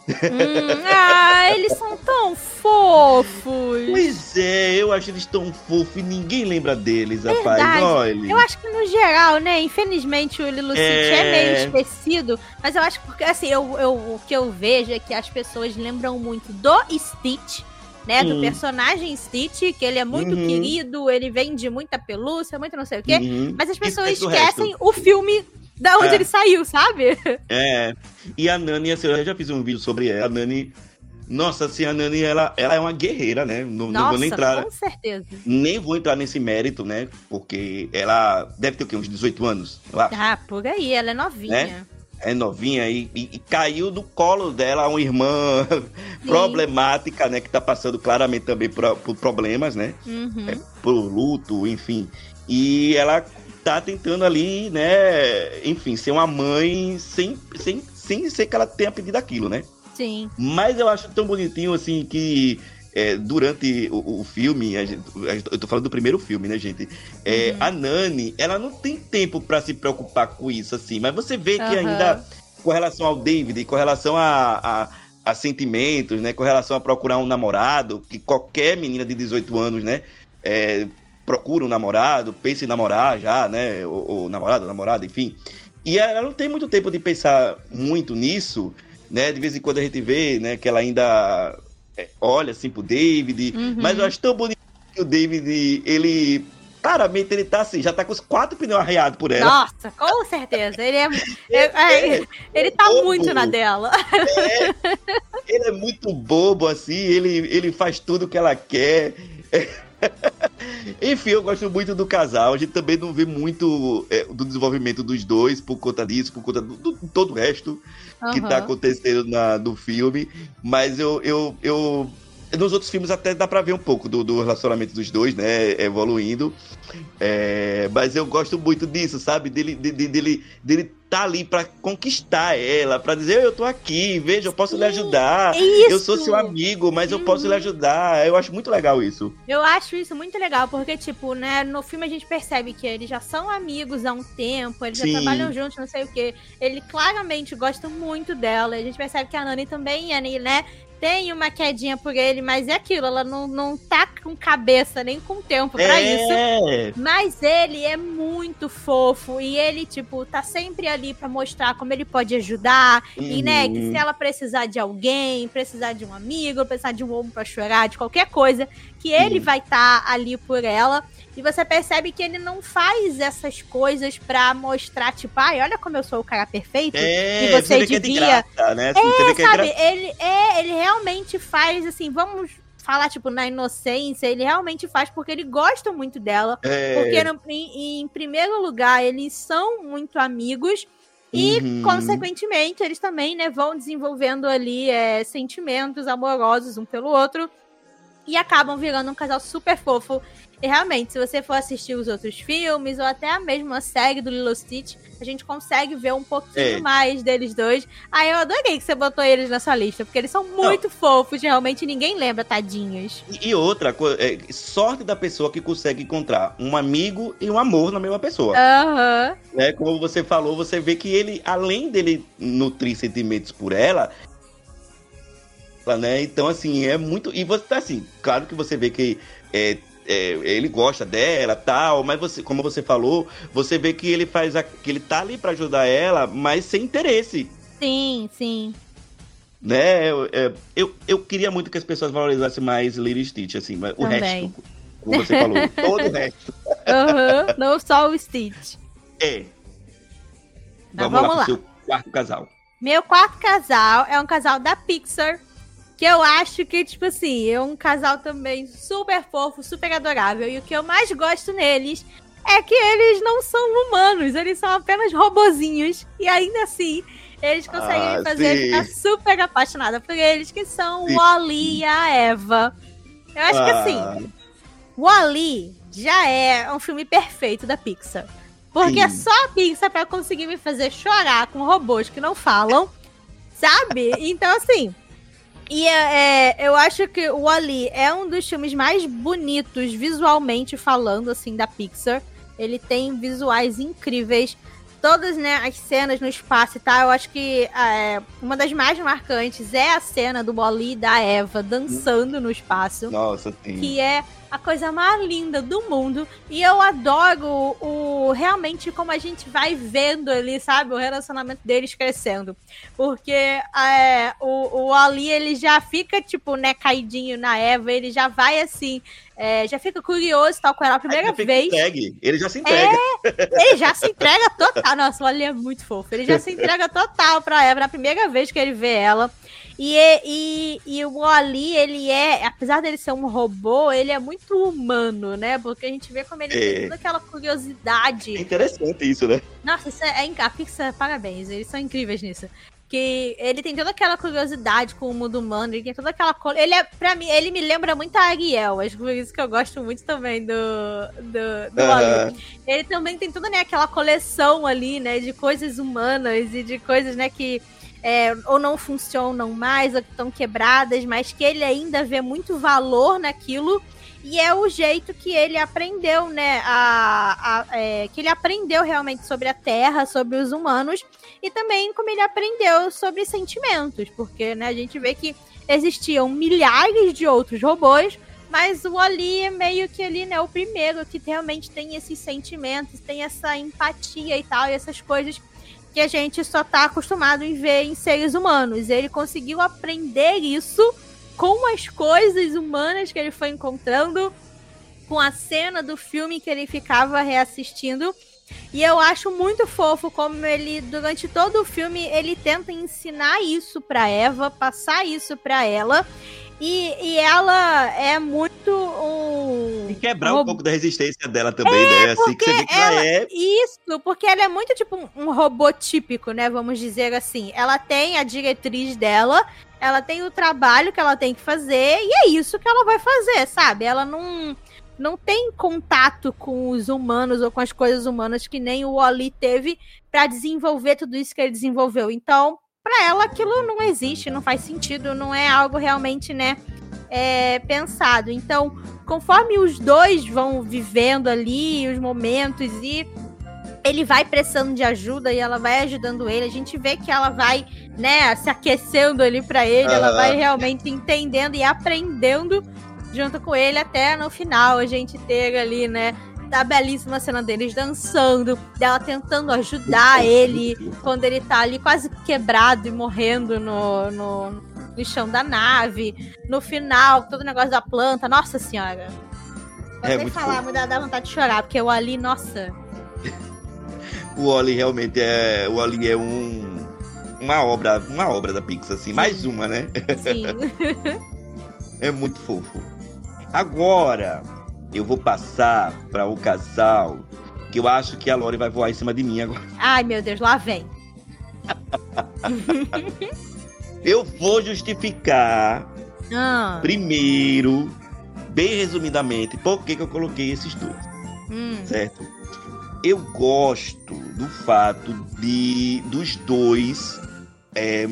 Hum, ah, eles são tão fofos. Pois é, eu acho eles tão fofos e ninguém lembra deles, rapaz. Verdade. Olha. Eu acho que no geral, né? Infelizmente o Lilo City é... É. meio esquecido, mas eu acho que porque assim, eu, eu, o que eu vejo é que as pessoas lembram muito do Stitch, né? Do Hum. personagem Stitch, que ele é muito Uhum. querido, ele vende muita pelúcia, muito não sei o quê. Uhum. Mas as pessoas esquecem o filme da onde É. ele saiu, sabe? É. E a Nani, assim, eu já fiz um vídeo sobre ela. A Nani. Nossa, assim, a Nani, ela, ela é uma guerreira, né? Não, não vou nem Nossa, entrar. com certeza. Nem vou entrar nesse mérito, né? Porque ela deve ter o quê? Uns 18 anos. Ah, por aí, ela é novinha. É novinha e, e- e caiu do colo dela uma irmã problemática, né? Que tá passando claramente também por, por problemas, né? Uhum. É, por luto, enfim. E ela tá tentando ali, né? Enfim, ser uma mãe sem, sem, sem ser que ela tenha pedido aquilo, né? Sim. Mas eu acho tão bonitinho, assim, que é, durante o, o filme, a gente- a gente- eu tô falando do primeiro filme, né, gente? É, Uhum. A Nani, ela não tem tempo pra se preocupar com isso, assim, mas você vê que Aham. ainda, com relação ao David, com relação a, a, a sentimentos, né? Com relação a procurar um namorado, que qualquer menina de 18 anos, né? é, procura um namorado, pensa em namorar já, né? Ou, ou namorado, namorada, enfim. E ela não tem muito tempo de pensar muito nisso, né? De vez em quando a gente vê, né? Que ela ainda é, olha assim pro David. Uhum. Mas eu acho tão bonito que o David, ele... Claramente ele tá assim, já tá com os quatro pneus arreados por ela. Nossa, com certeza. Ele é. <laughs> é- é- ele tá bobo. muito na dela. É, ele é muito bobo, assim, ele, ele faz tudo que ela quer. <laughs> <laughs> Enfim, eu gosto muito do casal. A gente também não vê muito é, do desenvolvimento dos dois por conta disso, por conta do, do- todo o resto que Aham. tá acontecendo na, no filme. Mas eu, eu, eu. Nos outros filmes até dá pra ver um pouco do, do relacionamento dos dois, né? Evoluindo. É, mas eu gosto muito disso, sabe? Dele, de- de- dele, dele tá ali pra conquistar ela, pra dizer, eu tô aqui, veja, eu posso lhe ajudar. Isso! Eu sou seu amigo, mas eu posso Uhum. lhe ajudar. Eu acho muito legal isso. Eu acho isso muito legal, porque, tipo, né, no filme a gente percebe que eles já são amigos há um tempo, eles Sim. já trabalham juntos, não sei o quê. Ele claramente gosta muito dela. A gente percebe que a Nani também, é, né, tem uma quedinha por ele, mas é aquilo, ela não, não tá com cabeça nem com tempo pra isso. é, Mas ele é muito fofo e ele, tipo, tá sempre ali pra mostrar como ele pode ajudar. E, né, que Uhum. se ela precisar de alguém, precisar de um amigo, precisar de um ombro pra chorar, de qualquer coisa, que ele vai estar ali por ela. E você percebe que ele não faz essas coisas pra mostrar, tipo, ai, olha como eu sou o cara perfeito. é, E você que é de devia- né? Que é Sabe, gra- ele é, ele realmente faz assim, vamos falar, tipo, na inocência, ele realmente faz porque ele gosta muito dela. é, Porque, no- em, em primeiro lugar, eles são muito amigos. E, Uhum. consequentemente, eles também né, vão desenvolvendo ali é, sentimentos amorosos um pelo outro. E acabam virando um casal super fofo. E realmente, se você for assistir os outros filmes, ou até a mesma série do Lilo Stitch, a gente consegue ver um pouquinho É. mais deles dois. Aí eu adorei que você botou eles nessa lista, porque eles são muito fofos, realmente ninguém lembra, tadinhos. E outra coisa, é, sorte da pessoa que consegue encontrar um amigo e um amor na mesma pessoa. Aham. né? Como você falou, você vê que ele, além dele nutrir sentimentos por ela, né? Então, assim, é muito. E você tá assim, claro que você vê que é, é, ele gosta dela tal, mas você, como você falou, você vê que ele faz a, que ele tá ali pra ajudar ela, mas sem interesse. Sim, sim. Né? Eu, é, eu, eu queria muito que as pessoas valorizassem mais Lily Stitch, assim, mas o resto, como você falou, <laughs> todo o resto. Aham, não só o Stitch. É. Mas Vamos, vamos lá, lá. pro seu quarto casal. Meu quarto casal é um casal da Pixar. Que eu acho que, tipo assim, é um casal também super fofo, super adorável. E o que eu mais gosto neles é que eles não são humanos, eles são apenas robozinhos. E ainda assim, eles conseguem Ah, me fazer sim. ficar super apaixonada por eles, que são Sim. o Wally e a Eva. Eu acho que assim, Ah, o Ali já é um filme perfeito da Pixar. Porque Sim. é só a Pixar pra conseguir me fazer chorar com robôs que não falam, sabe? Então, assim. E é, é, eu acho que o Ali é um dos filmes mais bonitos visualmente falando, assim, da Pixar. Ele tem visuais incríveis. Todas né, as cenas no espaço e tal, eu acho que é, uma das mais marcantes é a cena do Wally e da Eva dançando no espaço Nossa, sim. que é a coisa mais linda do mundo. E eu adoro o realmente como a gente vai vendo ali, sabe, o relacionamento deles crescendo. Porque é, o, o Ali, ele já fica, tipo, né, caidinho na Eva, ele já vai assim, é, já fica curioso tal com ela a primeira Ele vez. Entregue. Ele já se entrega. Ele já se entrega total. Nossa, o Ali é muito fofo. Ele já <laughs> se entrega total pra Eva na primeira vez que ele vê ela. E, e, e o Ali, ele é, apesar dele ser um robô, ele é muito humano, né? Porque a gente vê como ele É. tem toda aquela É curiosidade. interessante isso, né? Nossa, isso é, é a Pixar, parabéns, eles são incríveis nisso. Que ele tem toda aquela curiosidade com o mundo humano, ele tem toda aquela coisa. Ele é, pra mim, ele me lembra muito a Ariel. Acho que por isso que eu gosto muito também do, do, do. Ele também tem toda né, aquela coleção ali, né, de coisas humanas e de coisas, né, que é, ou não funcionam mais, ou que estão quebradas, mas que ele ainda vê muito valor naquilo. E é o jeito que ele aprendeu, né? A, a- é, que ele aprendeu realmente sobre a Terra, sobre os humanos, e também como ele aprendeu sobre sentimentos, porque né, a gente vê que existiam milhares de outros robôs, mas o Ali é meio que ali, né, o primeiro que realmente tem esses sentimentos, tem essa empatia e tal, e essas coisas que a gente só tá acostumado em ver em seres humanos. Ele conseguiu aprender isso com as coisas humanas que ele foi encontrando, com a cena do filme que ele ficava reassistindo. E eu acho muito fofo como ele, durante todo o filme, ele tenta ensinar isso pra Eva, passar isso pra ela. E, e ela é muito um. E quebrar um Rob- pouco da resistência dela também, né? Assim que você vê que ela, ela- é. Isso, porque ela é muito tipo um- um robô típico, né? Vamos dizer assim. Ela tem a diretriz dela, ela tem o trabalho que ela tem que fazer, e é isso que ela vai fazer, sabe? Ela não, não tem contato com os humanos ou com as coisas humanas que nem o Oli teve pra desenvolver tudo isso que ele desenvolveu. Então, pra ela aquilo não existe, não faz sentido, não é algo realmente, né? é, pensado. Então, conforme os dois vão vivendo ali os momentos e ele vai precisando de ajuda e ela vai ajudando ele, a gente vê que ela vai, né, se aquecendo ali pra ele, ela Aham. vai realmente entendendo e aprendendo junto com ele até no final a gente ter ali, né, a belíssima cena deles dançando, dela tentando ajudar ele quando ele tá ali quase quebrado e morrendo no, no, no chão da nave. No final, todo o negócio da planta. Nossa senhora. Vou É nem muito falar, me dá, dá vontade de chorar, porque o Ali, nossa. <laughs> O Oli realmente é. O Oli é um. Uma obra, uma obra da Pixar, assim. Mais uma, né? Sim. <laughs> É muito fofo. Agora, eu vou passar para o casal que eu acho que a Lori vai voar em cima de mim agora. Ai, meu Deus, lá vem. <laughs> Eu vou justificar Ah, primeiro, bem resumidamente, por que, que eu coloquei esses dois, hum, certo? Eu gosto do fato de dos dois é,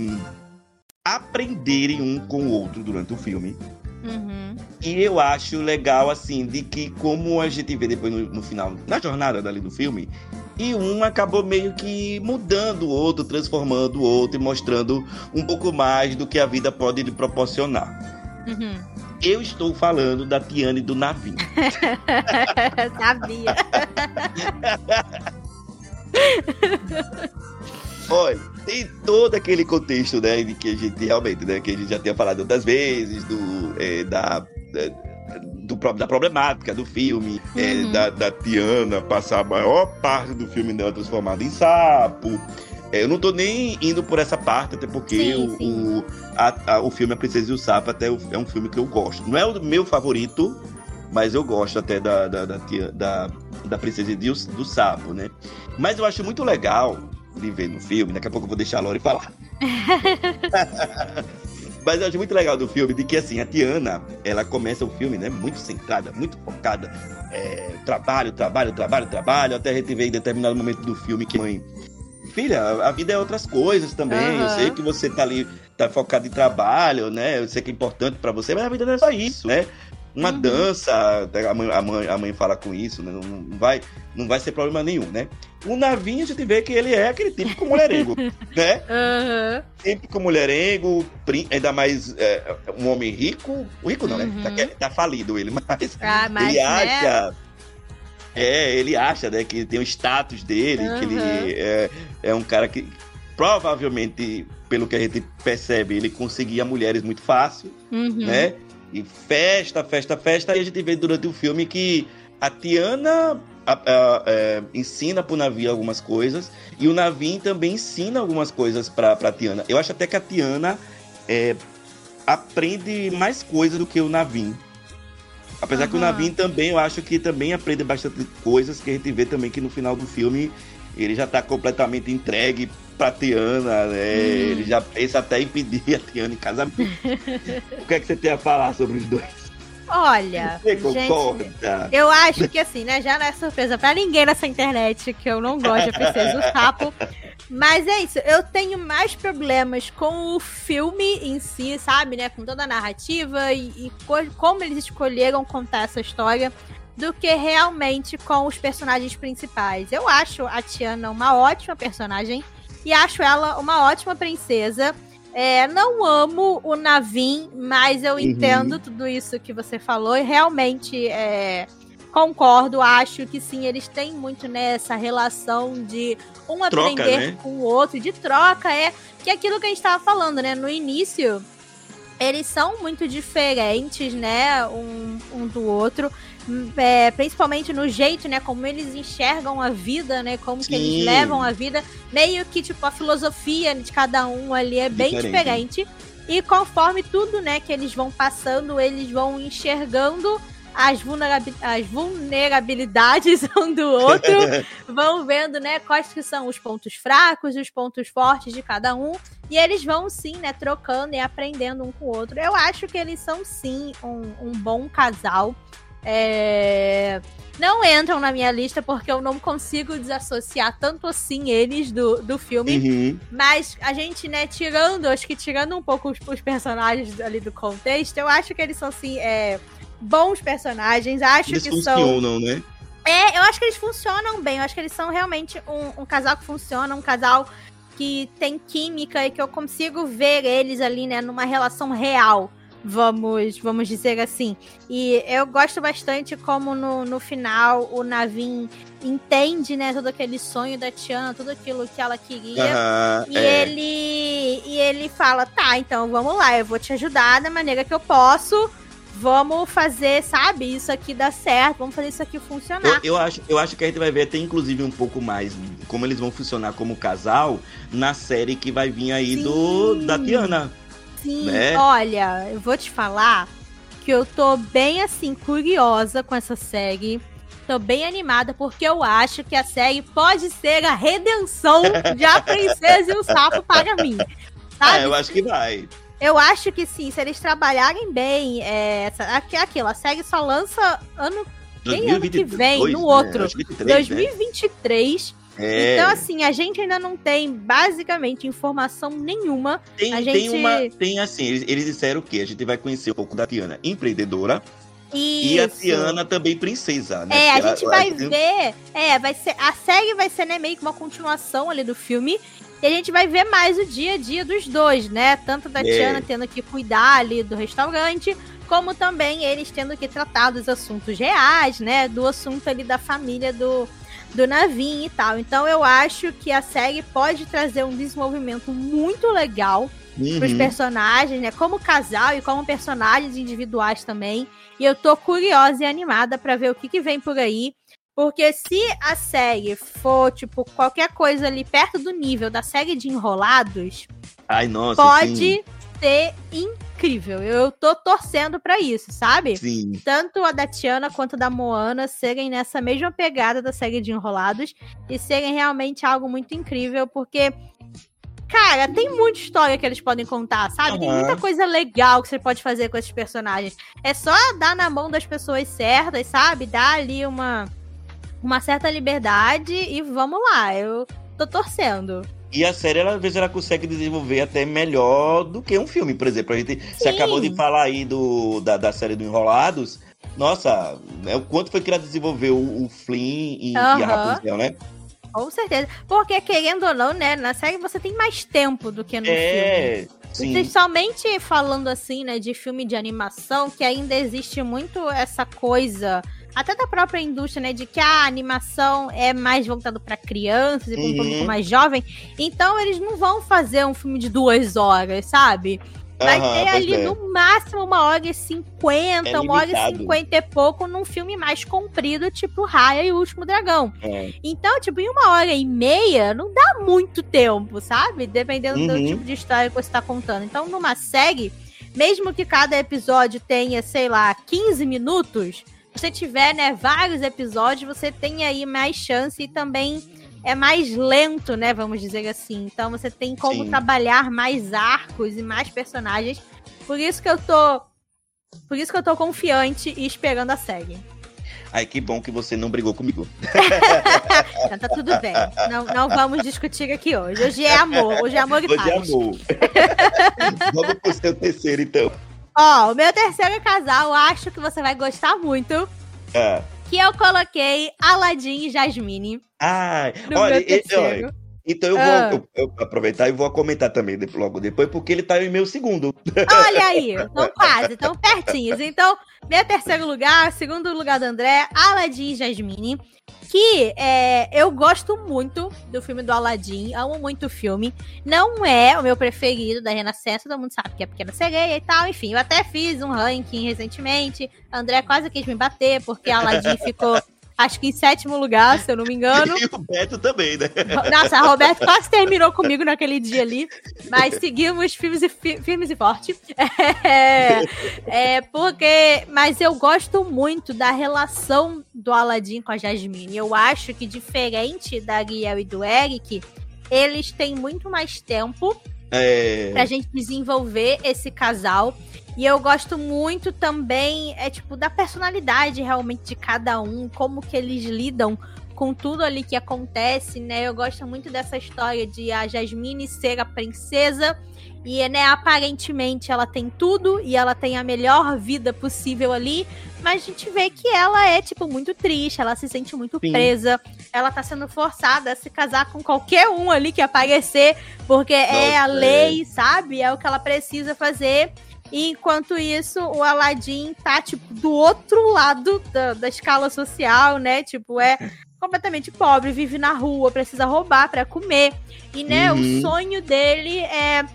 aprenderem um com o outro durante o filme. Uhum, E eu acho legal, assim, de que como a gente vê depois no, no final, na jornada dali do filme, e um acabou meio que mudando o outro, transformando o outro e mostrando um pouco mais do que a vida pode lhe proporcionar. uhum. Eu estou falando da Tiane e do Navin. <laughs> Sabia. <laughs> Olha, tem todo aquele contexto, né, de que a gente realmente, né, que a gente já tinha falado outras vezes, do, é, da, da- do, da problemática do filme, é, Uhum. da, da Tiana passar a maior parte do filme dela transformada em sapo. É, eu não tô nem indo por essa parte, até porque Sim, o, sim. O, a- a- o filme A Princesa e o Sapo até é um filme que eu gosto. Não é o meu favorito, mas eu gosto até da, da, da, da, da Princesa e do, do Sapo, né? Mas eu acho muito legal de ver no filme, daqui a pouco eu vou deixar a Lori falar. <laughs> Mas eu acho muito legal do filme de que assim, a Tiana, ela começa o filme, né, muito centrada, muito focada. É, trabalho, trabalho, trabalho, trabalho, até a gente vê em determinado momento do filme que mãe. Filha, a vida é outras coisas também. Eu Aham. sei que você tá ali, tá focado em trabalho, né? Eu sei que é importante pra você, mas a vida não é só isso, né? Uma Uhum. dança, a mãe, a, mãe, a mãe fala com isso, né? Não, vai, não vai ser problema nenhum, né? O Navinho a gente vê que ele é aquele típico mulherengo, <laughs> né? Aham. típico mulherengo, ainda mais é, um homem rico. O rico não, né? Uhum. Tá, que- tá falido ele, mas, Ah, mas, ele né? acha. É, ele acha, né, que tem o status dele, que ele Uhum. é, é um cara que provavelmente, pelo que a gente percebe, ele conseguia mulheres muito fácil, Uhum. né? E festa, festa, festa, e a gente vê durante o filme que a Tiana a- a- é, ensina pro Navio algumas coisas, e o Navin também ensina algumas coisas pra, pra Tiana. Eu acho até que a Tiana é, aprende mais coisas do que o Navin. Apesar que o. Navin também, eu acho que também aprende bastante coisas, que a gente vê também que no final do filme ele já tá completamente entregue pra Tiana, né? Hum. Ele já pensa até em pedir a Tiana em casamento. <laughs> o que é que você tem a falar sobre os dois? Olha, Você gente, eu acho que assim, né? Já não é surpresa pra ninguém nessa internet que eu não gosto de Princesa do Sapo. Mas é isso, eu tenho mais problemas com o filme em si, sabe, né? Com toda a narrativa e, e co- como eles escolheram contar essa história, do que realmente com os personagens principais. Eu acho a Tiana uma ótima personagem e acho ela uma ótima princesa. É, não amo o Navin, mas eu Uhum. entendo tudo isso que você falou e realmente é, concordo. Acho que sim, eles têm muito nessa relação de um Troca, aprender né? com o outro, de troca. É que é aquilo que a gente estava falando, né? No início, eles são muito diferentes, né? Um, um do outro. É, principalmente no jeito, né? Como eles enxergam a vida, né? Como que Sim. eles levam a vida. Meio que, tipo, a filosofia de cada um ali é bem Diferente. diferente. E conforme tudo, né, que eles vão passando, eles vão enxergando as, vulnerabi- as vulnerabilidades <laughs> um do outro, <laughs> vão vendo, né, quais que são os pontos fracos e os pontos fortes de cada um. E eles vão sim, né, trocando e aprendendo um com o outro. Eu acho que eles são sim um, um bom casal. É, Não entram na minha lista porque eu não consigo desassociar tanto assim eles do, do filme. Uhum. Mas a gente, né, tirando, acho que tirando um pouco os, os personagens ali do contexto, eu acho que eles são, assim, é, bons personagens. Acho Eles que são. funcionam, né? É, eu acho que eles funcionam bem. Eu acho que eles são realmente um, um casal que funciona, um casal que tem química e que eu consigo ver eles ali, né, numa relação real. Vamos, vamos dizer assim. E eu gosto bastante como no, no final o Navin entende, né, todo aquele sonho da Tiana, tudo aquilo que ela queria. Aham, E é. ele e ele fala: "Tá, então vamos lá, eu vou te ajudar da maneira que eu posso. Vamos fazer, sabe, isso aqui dar certo, vamos fazer isso aqui funcionar". Eu, eu acho, eu acho que a gente vai ver até inclusive um pouco mais como eles vão funcionar como casal na série que vai vir aí do da Tiana. Sim, né? olha, eu vou te falar que eu tô bem assim curiosa com essa série. Tô bem animada porque eu acho que a série pode ser a redenção de A Princesa e o Sapo para mim. Sabe? <laughs> É, eu acho que vai. Eu acho que sim, se eles trabalharem bem, é, essa, aqui, aquilo, a série só lança ano Bem ano que vem, 2022, no né? outro. Acho que 23, né? 2023. É. Então, assim, a gente ainda não tem basicamente informação nenhuma. tem, a tem gente- uma. Tem assim, eles, eles disseram o quê? A gente vai conhecer um pouco da Tiana empreendedora e a Isso. Tiana também princesa, né? É, a Porque ela- gente ela vai tem- ver. É, vai ser. A série vai ser, né, meio que uma continuação ali do filme. E a gente vai ver mais o dia a dia dos dois, né? Tanto da É. Tiana tendo que cuidar ali do restaurante, como também eles tendo que tratar dos assuntos reais, né? Do assunto ali da família do, do Navin e tal. Então eu acho que a série pode trazer um desenvolvimento muito legal pros Uhum. personagens, né? Como casal e como personagens individuais também. E eu tô curiosa e animada pra ver o que, que vem por aí. Porque se a série for, tipo, qualquer coisa ali perto do nível da série de Enrolados, Ai, nossa. pode sim, ser incrível. Eu tô torcendo pra isso, sabe? Sim. Tanto a da Tiana quanto a da Moana serem nessa mesma pegada da série de Enrolados e serem realmente algo muito incrível, porque, cara, tem muita história que eles podem contar, sabe? Tem Aham. muita coisa legal que você pode fazer com esses personagens. É só dar na mão das pessoas certas, sabe? Dar ali uma, uma certa liberdade e vamos lá. Eu tô torcendo. E a série, ela, às vezes, ela consegue desenvolver até melhor do que um filme, por exemplo. A gente, você acabou de falar aí do, da, da série do Enrolados. Nossa, né, o quanto foi que ela desenvolveu o, o Flynn e, e a. Rapunzel, né? Com certeza. Porque, querendo ou não, né? Na série você tem mais tempo do que no filme. É, sim. Principalmente falando assim, né, de filme de animação, que ainda existe muito essa coisa, até da própria indústria, né, de que a animação é mais voltado para crianças e para um Uhum. público mais jovem. Então eles não vão fazer um filme de duas horas, sabe? Vai Aham, ter ali é. no máximo uma hora e cinquenta, É uma hora e cinquenta e pouco num filme mais comprido, tipo Raya e o Último Dragão. É. Então, tipo, em uma hora e meia não dá muito tempo, sabe? Dependendo do Uhum. tipo de história que você tá contando. Então, numa série, mesmo que cada episódio tenha, sei lá, 15 minutos, você tiver, né, vários episódios, você tem aí mais chance e também é mais lento, né, vamos dizer assim. Então, você tem como Sim. trabalhar mais arcos e mais personagens. Por isso que eu tô Por isso que eu tô confiante e esperando a série. Ai, que bom que você não brigou comigo. Então <laughs> tá tudo bem. Não, não vamos discutir aqui hoje. Hoje é amor. Hoje é amor e Hoje é paz. amor. <laughs> Vamos pro seu terceiro, então. Ó, o meu terceiro casal, acho que você vai gostar muito. Ah. Que eu coloquei Aladdin e Jasmine Ai, no olha, meu terceiro. olha, então eu vou Ah. eu- eu aproveitar e vou comentar também logo depois, porque ele tá em meu segundo. Olha aí, <laughs> estão quase, estão pertinhos. Então, meu terceiro lugar, segundo lugar do André, Aladdin e Jasmine. Que é, eu gosto muito do filme do Aladdin, amo muito o filme. Não é o meu preferido da Renascença, todo mundo sabe que é Pequena Sereia e tal. Enfim, eu até fiz um ranking recentemente. André quase quis me bater, porque Aladdin <laughs> ficou, acho que em sétimo lugar, se eu não me engano. E o Beto também, né? Nossa, a Roberto quase terminou comigo naquele dia ali, mas seguimos firmes e, fi- firmes e fortes. <laughs> É, é, porque, mas eu gosto muito da relação do Aladdin com a Jasmine. Eu acho que diferente da Ariel e do Eric, eles têm muito mais tempo É, pra gente desenvolver esse casal. E eu gosto muito também, é tipo, da personalidade realmente de cada um, como que eles lidam com tudo ali que acontece, né? Eu gosto muito dessa história de a Jasmine ser a princesa e, né, aparentemente ela tem tudo e ela tem a melhor vida possível ali, mas a gente vê que ela é, tipo, muito triste, ela se sente muito Sim. presa, ela tá sendo forçada a se casar com qualquer um ali que aparecer, porque é a Nossa, lei, sabe? É o que ela precisa fazer. E enquanto isso, o Aladdin tá, tipo, do outro lado da, da escala social, né? Tipo, é completamente pobre, vive na rua, precisa roubar pra comer. E, né, Uhum. o sonho dele é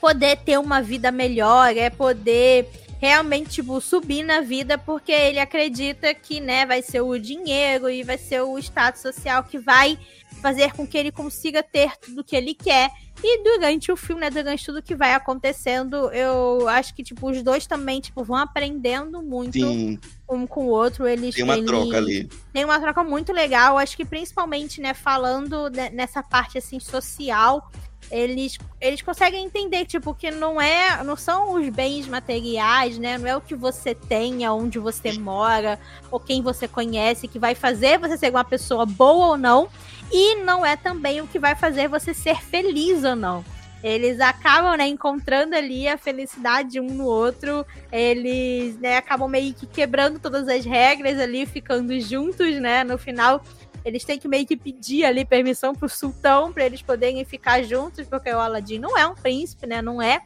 poder ter uma vida melhor, é poder realmente, tipo, subir na vida, porque ele acredita que, né, vai ser o dinheiro e vai ser o status social que vai fazer com que ele consiga ter tudo que ele quer. E durante o filme, né, durante tudo que vai acontecendo, eu acho que, tipo, os dois também, tipo, vão aprendendo muito sim, um com o outro. Eles tem uma eles- troca ali. tem uma troca muito legal. Acho que principalmente, né, falando ne- nessa parte assim social, eles, eles conseguem entender, tipo, que não é, não são os bens materiais, né? Não é o que você tem, aonde você mora, ou quem você conhece que vai fazer você ser uma pessoa boa ou não. E não é também o que vai fazer você ser feliz ou não. Eles acabam, né, encontrando ali a felicidade um no outro. Eles, né, acabam meio que quebrando todas as regras ali, ficando juntos, né? No final, eles têm que meio que pedir ali permissão pro sultão para eles poderem ficar juntos, porque o Aladdin não é um príncipe, né? Não é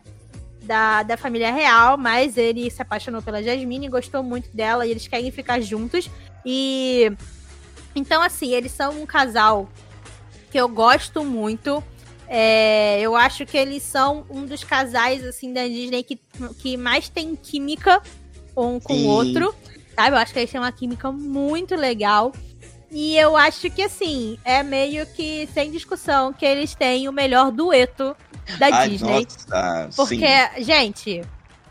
da, da família real, mas ele se apaixonou pela Jasmine, gostou muito dela e eles querem ficar juntos. E então, assim, eles são um casal que eu gosto muito. É, eu acho que eles são um dos casais assim da Disney que, que mais tem química um com o outro. Sabe? Eu acho que eles têm uma química muito legal. E eu acho que assim, é meio que sem discussão que eles têm o melhor dueto da Ai, Disney. nossa, Porque, sim. gente,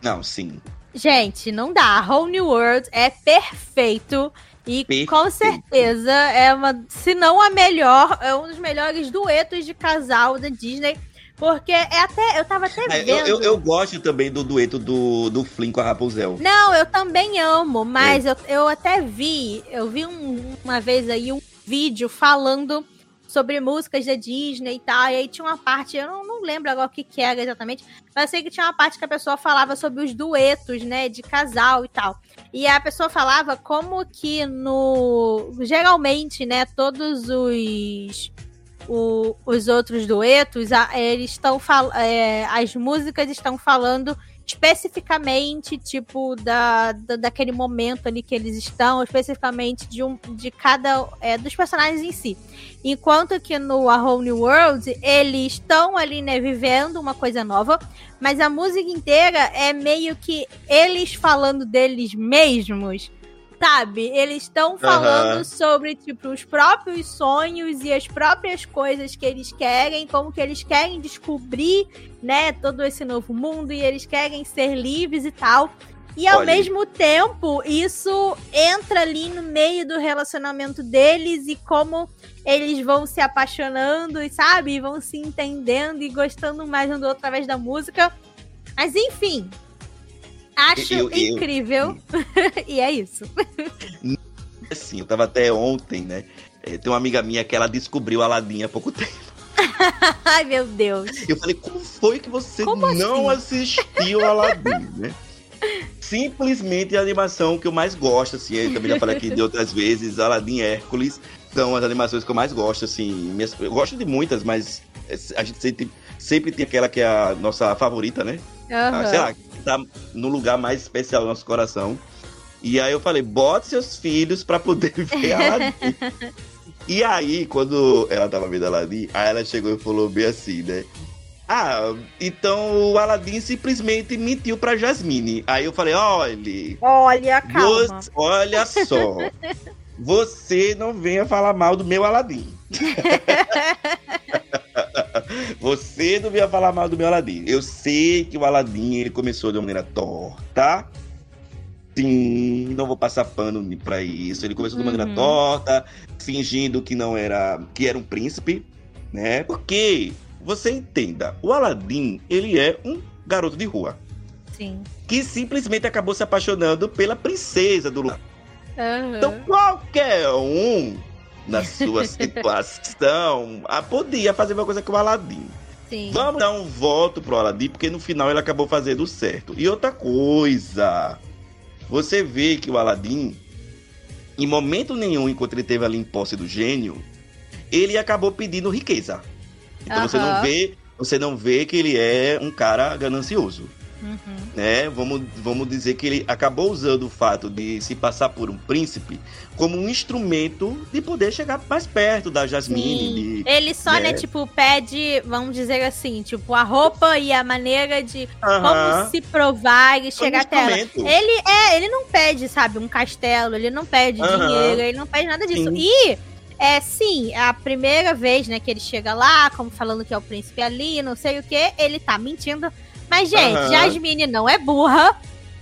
Não, sim. Gente, não dá. Whole New World é perfeito. E com Perfeito. certeza é uma, se não a melhor, é um dos melhores duetos de casal da Disney. Porque é até. Eu tava até É, vendo. eu, eu, eu gosto também do dueto do, do Flynn com a Rapunzel. Não, eu também amo, mas eu, eu até vi, eu vi um- uma vez aí um vídeo falando sobre músicas da Disney e tal, e aí tinha uma parte, eu não, não lembro agora o que, que era exatamente, mas sei que tinha uma parte que a pessoa falava sobre os duetos, né, de casal e tal. E a pessoa falava como que no. Geralmente, né, todos os. O- os outros duetos, a- eles estão é, as músicas estão falando especificamente, tipo, da, da, daquele momento ali que eles estão, especificamente de, um, de cada é, dos personagens em si. Enquanto que no A Whole New World, eles estão ali, né, vivendo uma coisa nova, mas a música inteira é meio que eles falando deles mesmos, sabe? Eles estão falando Aham. sobre, tipo, os próprios sonhos e as próprias coisas que eles querem, como que eles querem descobrir, né, todo esse novo mundo e eles querem ser livres e tal. E ao Olha mesmo tempo, isso entra ali no meio do relacionamento deles e como eles vão se apaixonando e, sabe, vão se entendendo e gostando mais um do outro através da música. Mas enfim, Acho Eu- eu- incrível. <laughs> e é isso. Assim, eu tava até ontem, né? É, tem uma amiga minha que ela descobriu Aladdin há pouco tempo. <laughs> Ai, meu Deus. Eu falei, como foi que você Como não assim? assistiu Aladdin, <laughs> né? Simplesmente a animação que eu mais gosto, assim, eu também já falei aqui de outras vezes, Aladdin e Hércules são as animações que eu mais gosto, assim, eu gosto de muitas, mas a gente sempre, sempre tem aquela que é a nossa favorita, né? Ah, Aham. sei lá, tá no lugar mais especial do nosso coração. E aí eu falei, bote seus filhos pra poder <laughs> ver Aladdin. <laughs> e aí, quando ela tava vendo Aladdin, aí ela chegou e falou bem assim, né? Ah, então o Aladdin simplesmente mentiu pra Jasmine. Aí eu falei, olha, Olha, calma. você- olha só. <laughs> Você não venha falar mal do meu Aladdin. Você não venha falar mal do meu Aladdin. Eu sei que o Aladdin ele começou de uma maneira torta. Sim, não vou passar pano pra isso. Ele começou de uma maneira Uhum. torta, fingindo que não era, que era um príncipe, né? Porque você entenda, o Aladdin, ele é um garoto de rua Sim. que simplesmente acabou se apaixonando pela princesa do lugar. Aham. Então qualquer um na sua <laughs> situação ah, podia fazer uma coisa com o Aladdin. Sim. Vamos dar um voto pro Aladdin, porque no final ele acabou fazendo certo. E outra coisa, você vê que o Aladdin, em momento nenhum, enquanto ele teve ali em posse do gênio, ele acabou pedindo riqueza. Então você não vê, você não vê que ele é um cara ganancioso Uhum. né? Vamos, vamos dizer que ele acabou usando o fato de se passar por um príncipe como um instrumento de poder chegar mais perto da Jasmine. De- Ele só, né, né? tipo, pede, vamos dizer assim, tipo, a roupa e a maneira de Aham. como se provar e chegar até ela. Ele é, ele não pede, sabe, um castelo, ele não pede Aham. dinheiro, ele não pede nada disso. Sim. E é sim, a primeira vez, né, que ele chega lá, como falando que é o príncipe ali, não sei o que, ele tá mentindo. Mas, gente, Aham. Jasmine não é burra.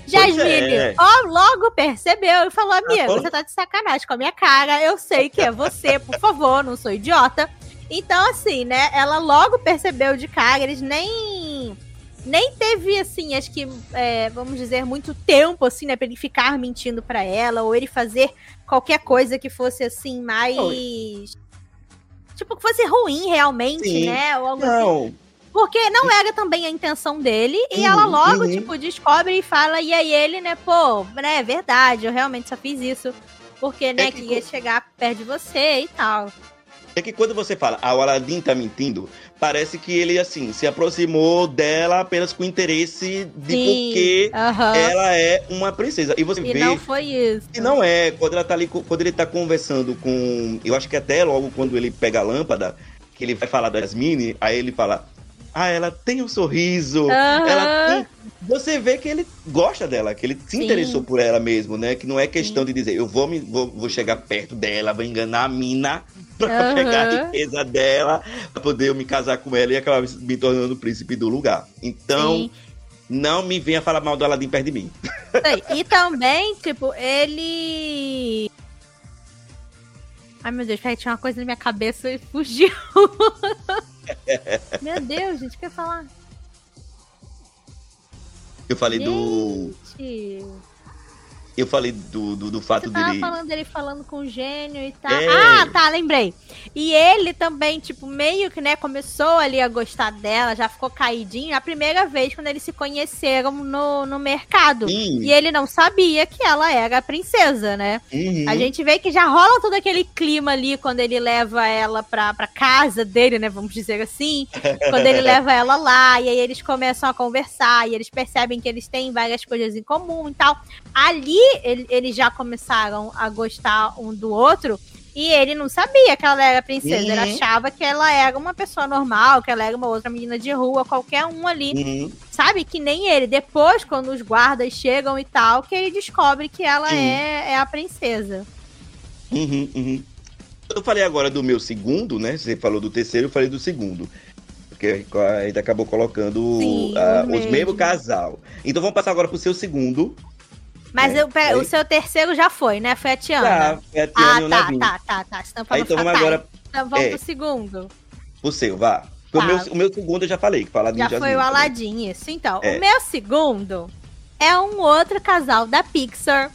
Jasmine, é. ó, logo percebeu e falou: Amigo, você tá de sacanagem com a minha cara. Eu sei que é você, por favor, não sou idiota. Então, assim, né? Ela logo percebeu de cara, eles nem. Nem teve, assim, acho que, é, vamos dizer, muito tempo, assim, né, pra ele ficar mentindo pra ela, ou ele fazer qualquer coisa que fosse, assim, mais. Tipo, que fosse ruim realmente, Sim. né? Ou algo assim. Porque não era também a intenção dele. E Uhum, ela logo, uhum. tipo, descobre e fala. E aí ele, né, pô, né, é verdade, eu realmente só fiz isso. Porque, né, É que, que ia chegar perto de você e tal. é que quando você fala, ah, o Aladdin tá mentindo, parece que ele, assim, se aproximou dela apenas com interesse de porque Aham. ela é uma princesa. E você E vê não foi isso. E não é, quando ela tá ali, quando ele tá conversando com. Eu acho que até logo quando ele pega a lâmpada, que ele vai falar da Yasmine, aí ele fala. Ah, ela tem um sorriso. Aham. Ela tem. Você vê que ele gosta dela, que ele se Sim. interessou por ela mesmo, né? Que não é questão de dizer, eu vou, me, vou, vou chegar perto dela, vou enganar a mina <laughs> pra Aham. pegar a riqueza dela, pra poder eu me casar com ela e acabar me- tornando o príncipe do lugar. Então, Sim. não me venha falar mal do Aladdin perto de mim. E também, tipo, ele. Ai, meu Deus, peraí, tinha uma coisa na minha cabeça e fugiu. <laughs> meu Deus, gente, o que eu ia falar? Eu falei do. Eu falei do, do, do fato Você tava dele. falando dele falando com o gênio e tal. É. Ah, tá, lembrei. E ele também, tipo, meio que, né, começou ali a gostar dela, já ficou caidinho a primeira vez quando eles se conheceram no, no mercado. Sim. E ele não sabia que ela era a princesa, né? Uhum. A gente vê que já rola todo aquele clima ali quando ele leva ela pra, pra casa dele, né? Vamos dizer assim. <laughs> quando ele leva ela lá, e aí eles começam a conversar, e eles percebem que eles têm várias coisas em comum e tal. Ali ele- eles já começaram a gostar um do outro. E ele não sabia que ela era princesa, ele Uhum. achava que ela era uma pessoa normal, que ela era uma outra menina de rua, qualquer um ali Uhum. sabe? Que nem ele. Depois, quando os guardas chegam e tal, que ele descobre que ela Sim. é, é a princesa. Uhum, uhum. Eu falei agora do meu segundo, né? Você falou do terceiro, eu falei do segundo. Porque a gente acabou colocando Sim, o os mesmo. casal. Então vamos passar agora pro seu segundo. Mas É, eu, pera, aí- o seu terceiro já foi, né? Foi a Tiana. Tá, é a ah, Tiana e o tá, Navin. tá, tá, tá. Então, pra Aí não então vamos agora Então vamos é. pro segundo. pro seu, vá. O, Tá. meu, o meu segundo eu já falei, que fala de Já Jasmine foi o. Aladdin, isso. Então, É. o meu segundo é um outro casal da Pixar.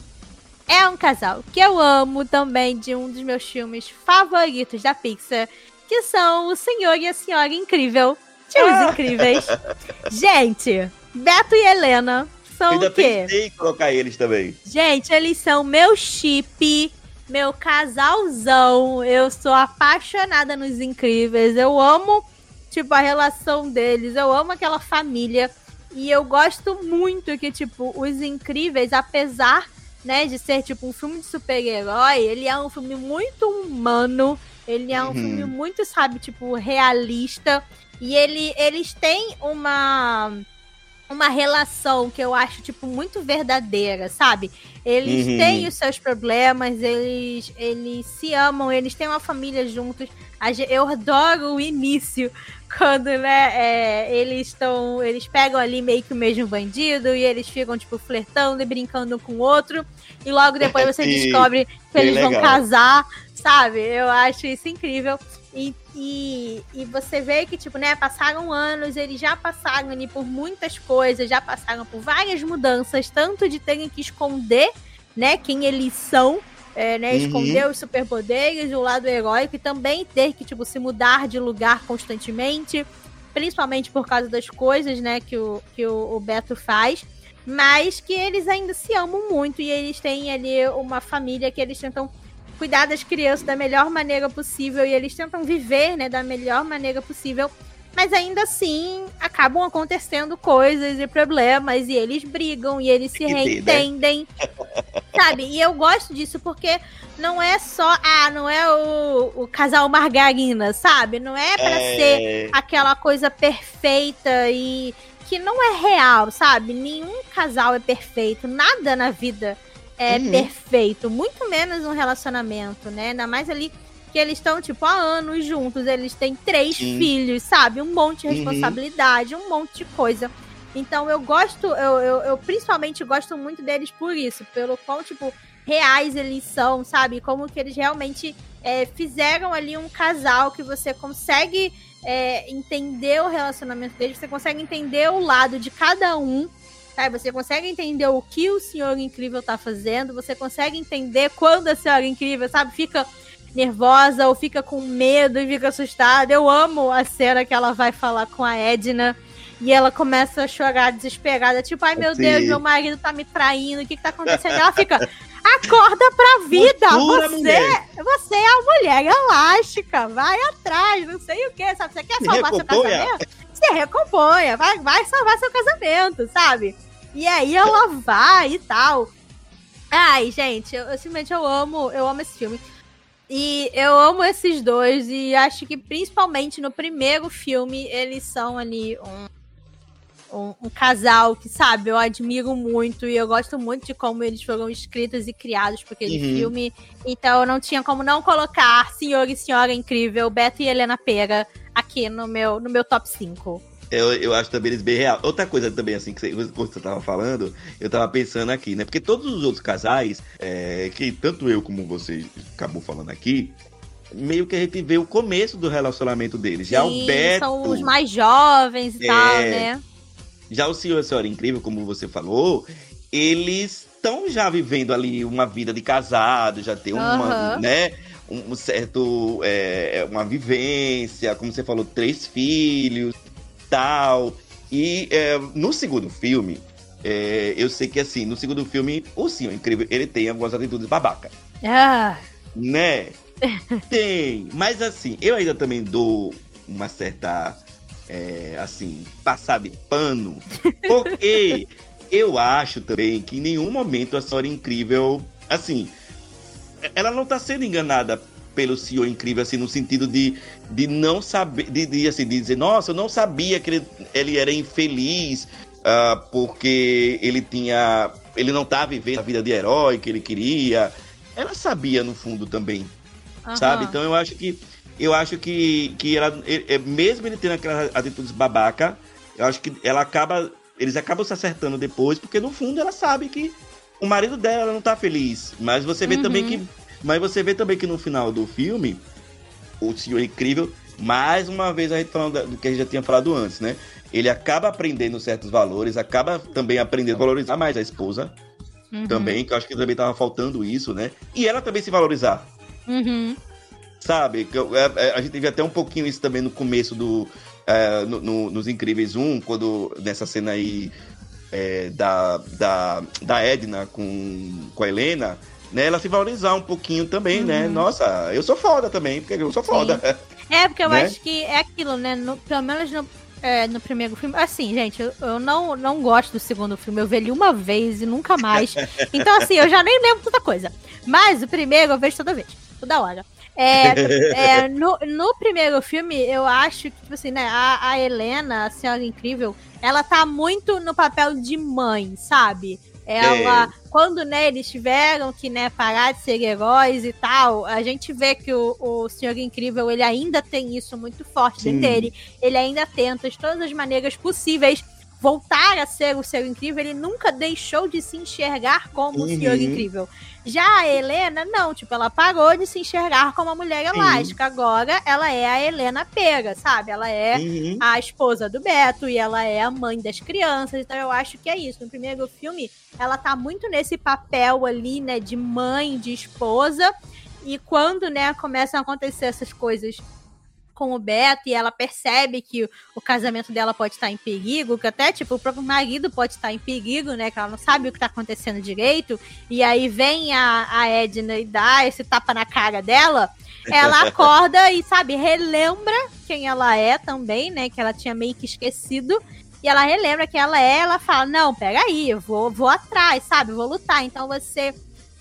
É um casal que eu amo também, de um dos meus filmes favoritos da Pixar, que são o Senhor e a Senhora Incrível. De Os Incríveis. <laughs> Gente, Beto e Helena são ainda o quê? pensei em colocar eles também. Gente, eles são meu chip, meu casalzão. Eu sou apaixonada nos incríveis. Eu amo, tipo, a relação deles. Eu amo aquela família. E eu gosto muito que, tipo, os incríveis, apesar, né, de ser, tipo, um filme de super-herói, ele é um filme muito humano. Ele é um Uhum. filme muito, sabe, tipo, realista. E ele, eles têm uma uma relação que eu acho, tipo, muito verdadeira, sabe? Eles Uhum. têm os seus problemas, eles, eles se amam, eles têm uma família juntos. Eu adoro o início, <laughs> quando, né, é, eles estão. Eles pegam ali meio que o mesmo bandido e eles ficam, tipo, flertando e brincando um com o outro. E logo depois você <laughs> descobre que eles vão legal. casar, sabe? Eu acho isso incrível. E, e, e você vê que, tipo, né, passaram anos, eles já passaram ali por muitas coisas, já passaram por várias mudanças, tanto de terem que esconder, né, quem eles são, é, né, Uhum. esconder os superpoderes, o lado heróico, e também ter que, tipo, se mudar de lugar constantemente, principalmente por causa das coisas, né, que o, que o, o Beto faz. Mas que eles ainda se amam muito e eles têm ali uma família que eles tentam cuidar das crianças da melhor maneira possível e eles tentam viver, né, da melhor maneira possível. Mas ainda assim, acabam acontecendo coisas e problemas e eles brigam e eles se né? reentendem. <laughs> Sabe? E eu gosto disso porque não é só, ah, não é o, o casal margarina, sabe? Não é ser É, aquela coisa perfeita e que não é real, sabe? Nenhum casal é perfeito, nada na vida é Uhum. perfeito, muito menos um relacionamento, né? Ainda mais ali que eles estão, tipo, há anos juntos, eles têm três Sim. filhos, sabe? Um monte de Uhum. responsabilidade, um monte de coisa. Então eu gosto, eu, eu, eu principalmente gosto muito deles por isso, pelo qual, tipo, reais eles são, sabe? Como que eles realmente é, fizeram ali um casal que você consegue é, entender o relacionamento deles, você consegue entender o lado de cada um, sabe? Você consegue entender o que o Senhor Incrível tá fazendo, você consegue entender quando a Senhora Incrível, sabe, fica nervosa ou fica com medo e fica assustada. Eu amo a cena que ela vai falar com a Edna. E ela começa a chorar desesperada, tipo, ai meu Sim. Deus, meu marido tá me traindo, o que que tá acontecendo? Ela fica, acorda pra vida, você, mulher. você é a mulher elástica, vai atrás, não sei o que, sabe? Você quer salvar seu casamento? Se recomponha, vai, vai salvar seu casamento, sabe? E aí ela vai e tal. Ai, gente, eu, eu simplesmente eu amo, eu amo esse filme. E eu amo esses dois e acho que principalmente no primeiro filme eles são ali um, um, um casal que, sabe, eu admiro muito e eu gosto muito de como eles foram escritos e criados para aquele Uhum. filme. Então eu não tinha como não colocar Senhor e Senhora Incrível, Beto e Helena Pera aqui no meu, no meu top 5. Eu, eu acho também eles bem real. Outra coisa também, assim, que você, quando você tava falando, eu tava pensando aqui, né? Porque todos os outros casais, é, que tanto eu como você acabou falando aqui, meio que a gente vê o começo do relacionamento deles. Já o Sim, Beto, são os mais jovens e É. tal, né? já o senhor e a senhora incrível, como você falou, eles estão já vivendo ali uma vida de casado, já tem uma, Aham. né? Um certo, é, uma vivência, como você falou, três filhos, tal. E é, no segundo filme, é, eu sei que assim, no segundo filme, o senhor incrível, ele tem algumas atitudes babaca, Ah, né? <laughs> tem, mas assim, eu ainda também dou uma certa, é, assim, passar de pano, porque eu acho também que em nenhum momento a senhora incrível, assim, ela não tá sendo enganada pelo senhor incrível, assim, no sentido de, de não saber, de, de, assim, de dizer, nossa, eu não sabia que ele, ele era infeliz, ah, porque ele tinha, ele não tá vivendo a vida de herói que ele queria. Ela sabia no fundo também, aham. sabe? Então eu acho que eu acho que, que ela, ele- mesmo ele tendo aquelas atitudes babaca, eu acho que ela acaba, eles acabam se acertando depois, porque no fundo ela sabe que o marido dela não tá feliz, mas você vê Uhum. também que, mas você vê também que no final do filme, o senhor incrível Mais uma vez a gente falando do que a gente já tinha falado antes, né? Ele acaba aprendendo certos valores, acaba também aprendendo a valorizar mais a esposa Uhum. também, que eu acho que também tava faltando isso, né? E ela também se valorizar. Uhum. Sabe? É- é, a gente teve até um pouquinho isso também no começo do. é, no- no- nos Incríveis 1, quando nessa cena aí é, da, da, da Edna com, com a Helena, né? Ela se valorizar um pouquinho também, né? Uhum. Nossa, eu sou foda também, porque eu sou foda. É, porque eu Né? acho que é aquilo, né? No- pelo menos no, é, no primeiro filme. Assim, gente, eu, eu não, não gosto do segundo filme. Eu vi ele uma vez e nunca mais. <laughs> Então, assim, eu já nem lembro tanta coisa. Mas o primeiro eu vejo toda vez, toda hora. É, é, no, no primeiro filme, eu acho que, tipo assim, né, a, a Helena, a Senhora Incrível, ela tá muito no papel de mãe, sabe? Ela, quando, né, eles tiveram que, né, parar de ser heróis e tal, a gente vê que o, o Senhor Incrível, ele ainda tem isso muito forte Sim. dentro dele. Ele ainda tenta, de todas as maneiras possíveis, voltar a ser o Senhor Incrível. Ele nunca deixou de se enxergar como o Senhor Uhum. Incrível. Já a Helena, não, tipo, ela parou de se enxergar como uma mulher elástica. Agora, ela é a Helena Pega, sabe? Ela é Uhum. a esposa do Beto e ela é a mãe das crianças. Então eu acho que é isso. No primeiro filme, ela tá muito nesse papel ali, né, de mãe, de esposa. E quando, né, começam a acontecer essas coisas com o Beto e ela percebe que o, casamento dela pode estar em perigo, que até, tipo, o próprio marido pode estar em perigo, né, que ela não sabe o que tá acontecendo direito, e aí vem a, a Edna e dá esse tapa na cara dela, ela <laughs> acorda e, sabe, relembra quem ela é também, né, que ela tinha meio que esquecido, e ela relembra quem ela é, ela fala, não, peraí, eu vou, vou atrás, sabe, vou lutar, então você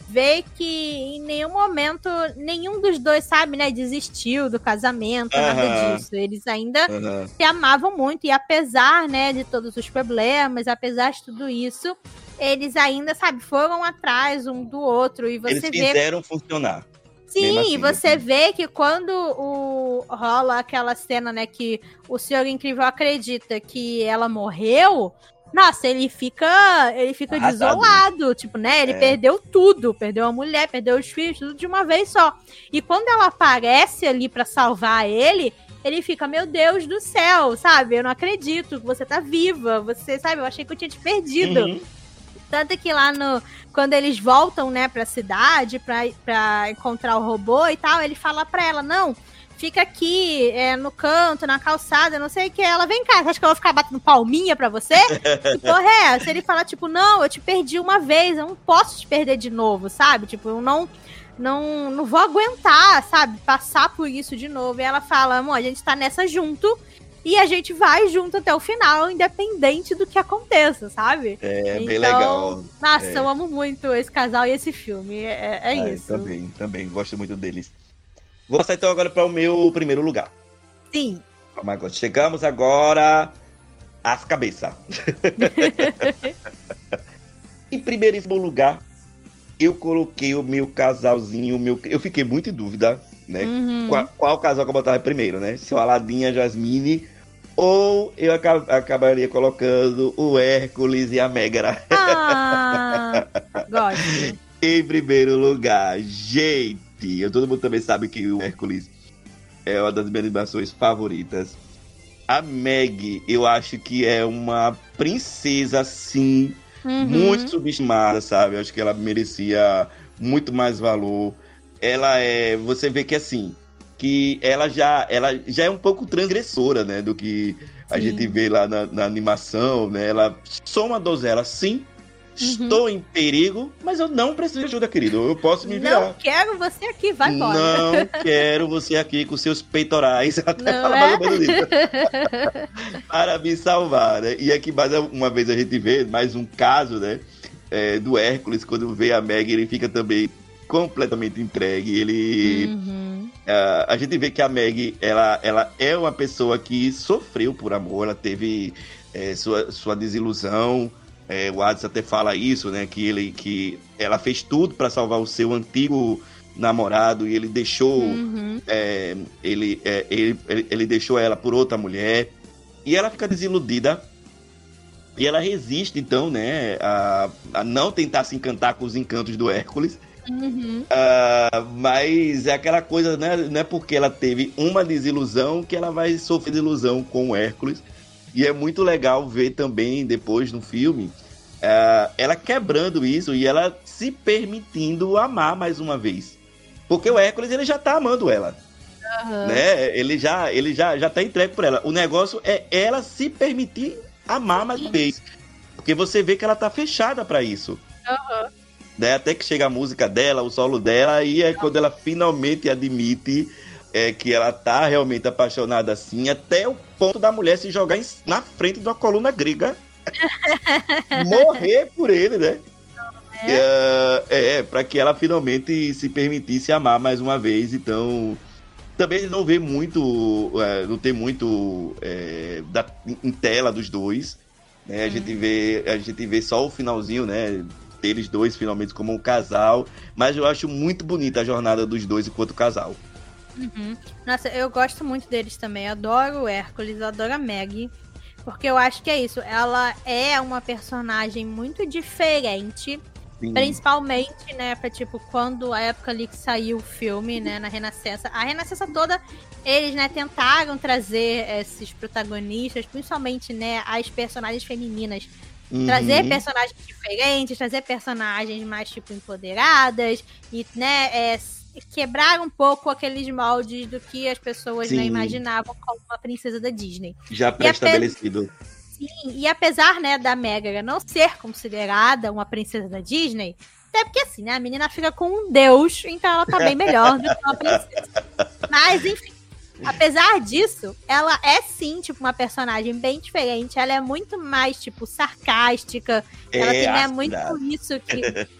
vê que em nenhum momento nenhum dos dois, sabe, né, desistiu do casamento, nada Aham. disso. Eles ainda Aham. se amavam muito e apesar, né, de todos os problemas, apesar de tudo isso, eles ainda, sabe, foram atrás um do outro e você Eles vê fizeram funcionar. Sim, assim, e você vê que quando o rola aquela cena, né, que o Senhor Incrível acredita que ela morreu, nossa, ele fica, ele fica Arrasado, desolado, tipo, né? Ele É. perdeu tudo, perdeu a mulher, perdeu os filhos, tudo de uma vez só. E quando ela aparece ali pra salvar ele, ele fica, meu Deus do céu, sabe? Eu não acredito que você tá viva, você, sabe? Eu achei que eu tinha te perdido. Uhum. Tanto que lá no. Quando eles voltam, né, pra cidade pra, pra encontrar o robô e tal, ele fala pra ela: não, fica aqui é, no canto, na calçada, não sei o que. Ela, vem cá, você acha que eu vou ficar batendo palminha pra você? que porra é essa? Ele fala, tipo, não, eu te perdi uma vez, eu não posso te perder de novo, sabe? Tipo, eu não. Não, não vou aguentar, sabe? Passar por isso de novo. E ela fala, amor, a gente tá nessa junto. E a gente vai junto até o final, independente do que aconteça, sabe? É bem Então, legal. Nossa, É. eu amo muito esse casal e esse filme. É, é Ah, isso. Também, também, gosto muito deles. Vou passar então agora para o meu primeiro lugar. Sim. Vamos agora. Chegamos agora às cabeças. <laughs> em primeiríssimo lugar, eu coloquei o meu casalzinho, o meu. Eu fiquei muito em dúvida, né? Uhum. Qual, qual casal que eu botava primeiro, né? Se o Aladdin e a Jasmine. Ou eu aca- acabaria colocando o Hércules e a Megara Ah, <laughs> gosto. em primeiro lugar. Gente, todo mundo também sabe que o Hércules é uma das minhas animações favoritas. A Meg, eu acho que é uma princesa, sim, Uhum. muito subestimada, sabe? Eu acho que ela merecia muito mais valor. Ela é. Você vê que assim. Que ela já, ela já é um pouco transgressora, né? Do que a Sim. gente vê lá na, na animação, né? Ela sou uma donzela, sim. Estou em perigo, mas eu não preciso de ajuda, querido. Eu posso me virar. Não quero você aqui, vai embora. Não <laughs> quero você aqui com seus peitorais. <laughs> Até Não é? mais ou menos isso. <laughs> Para me salvar, né? E aqui mais uma vez a gente vê mais um caso, né? é, do Hércules, quando vê a Meg, ele fica também completamente entregue. Ele. Uhum. ah, a gente vê que a Meg, ela, ela é uma pessoa que sofreu por amor, ela teve é, sua, sua desilusão. É, o Hades até fala isso, né? Que, ele, que ela fez tudo para salvar o seu antigo namorado e ele deixou Uhum. é, ele, é, ele, ele, ele deixou ela por outra mulher e ela fica desiludida e ela resiste então né a, a não tentar se encantar com os encantos do Hércules Uhum. Ah, mas é aquela coisa, né? Não é porque ela teve uma desilusão que ela vai sofrer desilusão com o Hércules. E é muito legal ver também depois no filme ah, ela quebrando isso e ela se permitindo amar mais uma vez. Porque o Hércules ele já tá amando ela. Né? Ele já ele já, já tá entregue por ela. O negócio é ela se permitir amar mais uma vez. Porque você vê que ela tá fechada para isso. Aham. né? Até que chega a música dela, o solo dela, e é quando ela finalmente admite é, que ela tá realmente apaixonada assim, até o ponto da mulher se jogar em- na frente de uma coluna grega. <laughs> morrer por ele, né? É, é, para que ela finalmente se permitisse amar mais uma vez. Então, também não vê muito, é, não tem muito é, da- em tela dos dois. Né? A gente vê, a gente vê só o finalzinho, né? Deles dois finalmente como um casal. Mas eu acho muito bonita a jornada dos dois enquanto casal. Uhum. Nossa, eu gosto muito deles também. Adoro o Hércules, adoro a Maggie. Porque eu acho que é isso. Ela é uma personagem muito diferente. Sim. Principalmente, né, pra tipo, quando a época ali que saiu o filme, né, na Renascença. A Renascença toda, eles, né, tentaram trazer esses protagonistas, principalmente, né, as personagens femininas. Uhum. Trazer personagens diferentes, trazer personagens mais, tipo, empoderadas. E, né, é, quebrar um pouco aqueles moldes do que as pessoas, né, imaginavam como uma princesa da Disney. Já pré-estabelecido. Sim, e apesar, né, da Megan não ser considerada uma princesa da Disney, até porque assim, né, a menina fica com um deus, então ela tá bem melhor do que uma princesa. <laughs> Mas, enfim, apesar disso, ela é sim, tipo, uma personagem bem diferente, ela é muito mais, tipo, sarcástica, ela É tem, né, muito isso que, <laughs>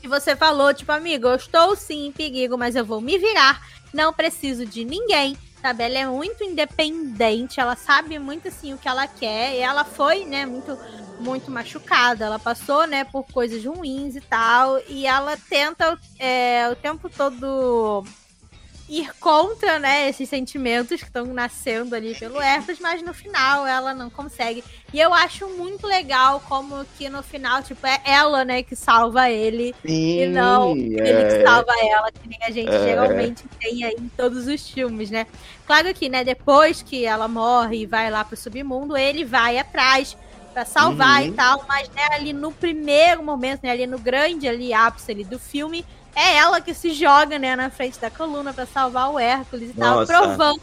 que você falou, tipo, amigo, eu estou sim em perigo, mas eu vou me virar, não preciso de ninguém, sabe? Ela é muito independente, ela sabe muito, assim, o que ela quer, e ela foi, né, muito, muito machucada, ela passou, né, por coisas ruins e tal, e ela tenta é, o tempo todo ir contra, né, esses sentimentos que estão nascendo ali pelo Hércules, mas no final ela não consegue. E eu acho muito legal como que no final, tipo, é ela, né, que salva ele Sim, e não ele que é. salva ela, que nem a gente É. geralmente tem aí em todos os filmes, né? Claro que, né, depois que ela morre e vai lá pro submundo, ele vai atrás pra salvar Uhum. e tal, mas né, ali no primeiro momento, né, ali no grande ali ápice ali do filme, é ela que se joga, né, na frente da coluna pra salvar o Hércules e tal, provando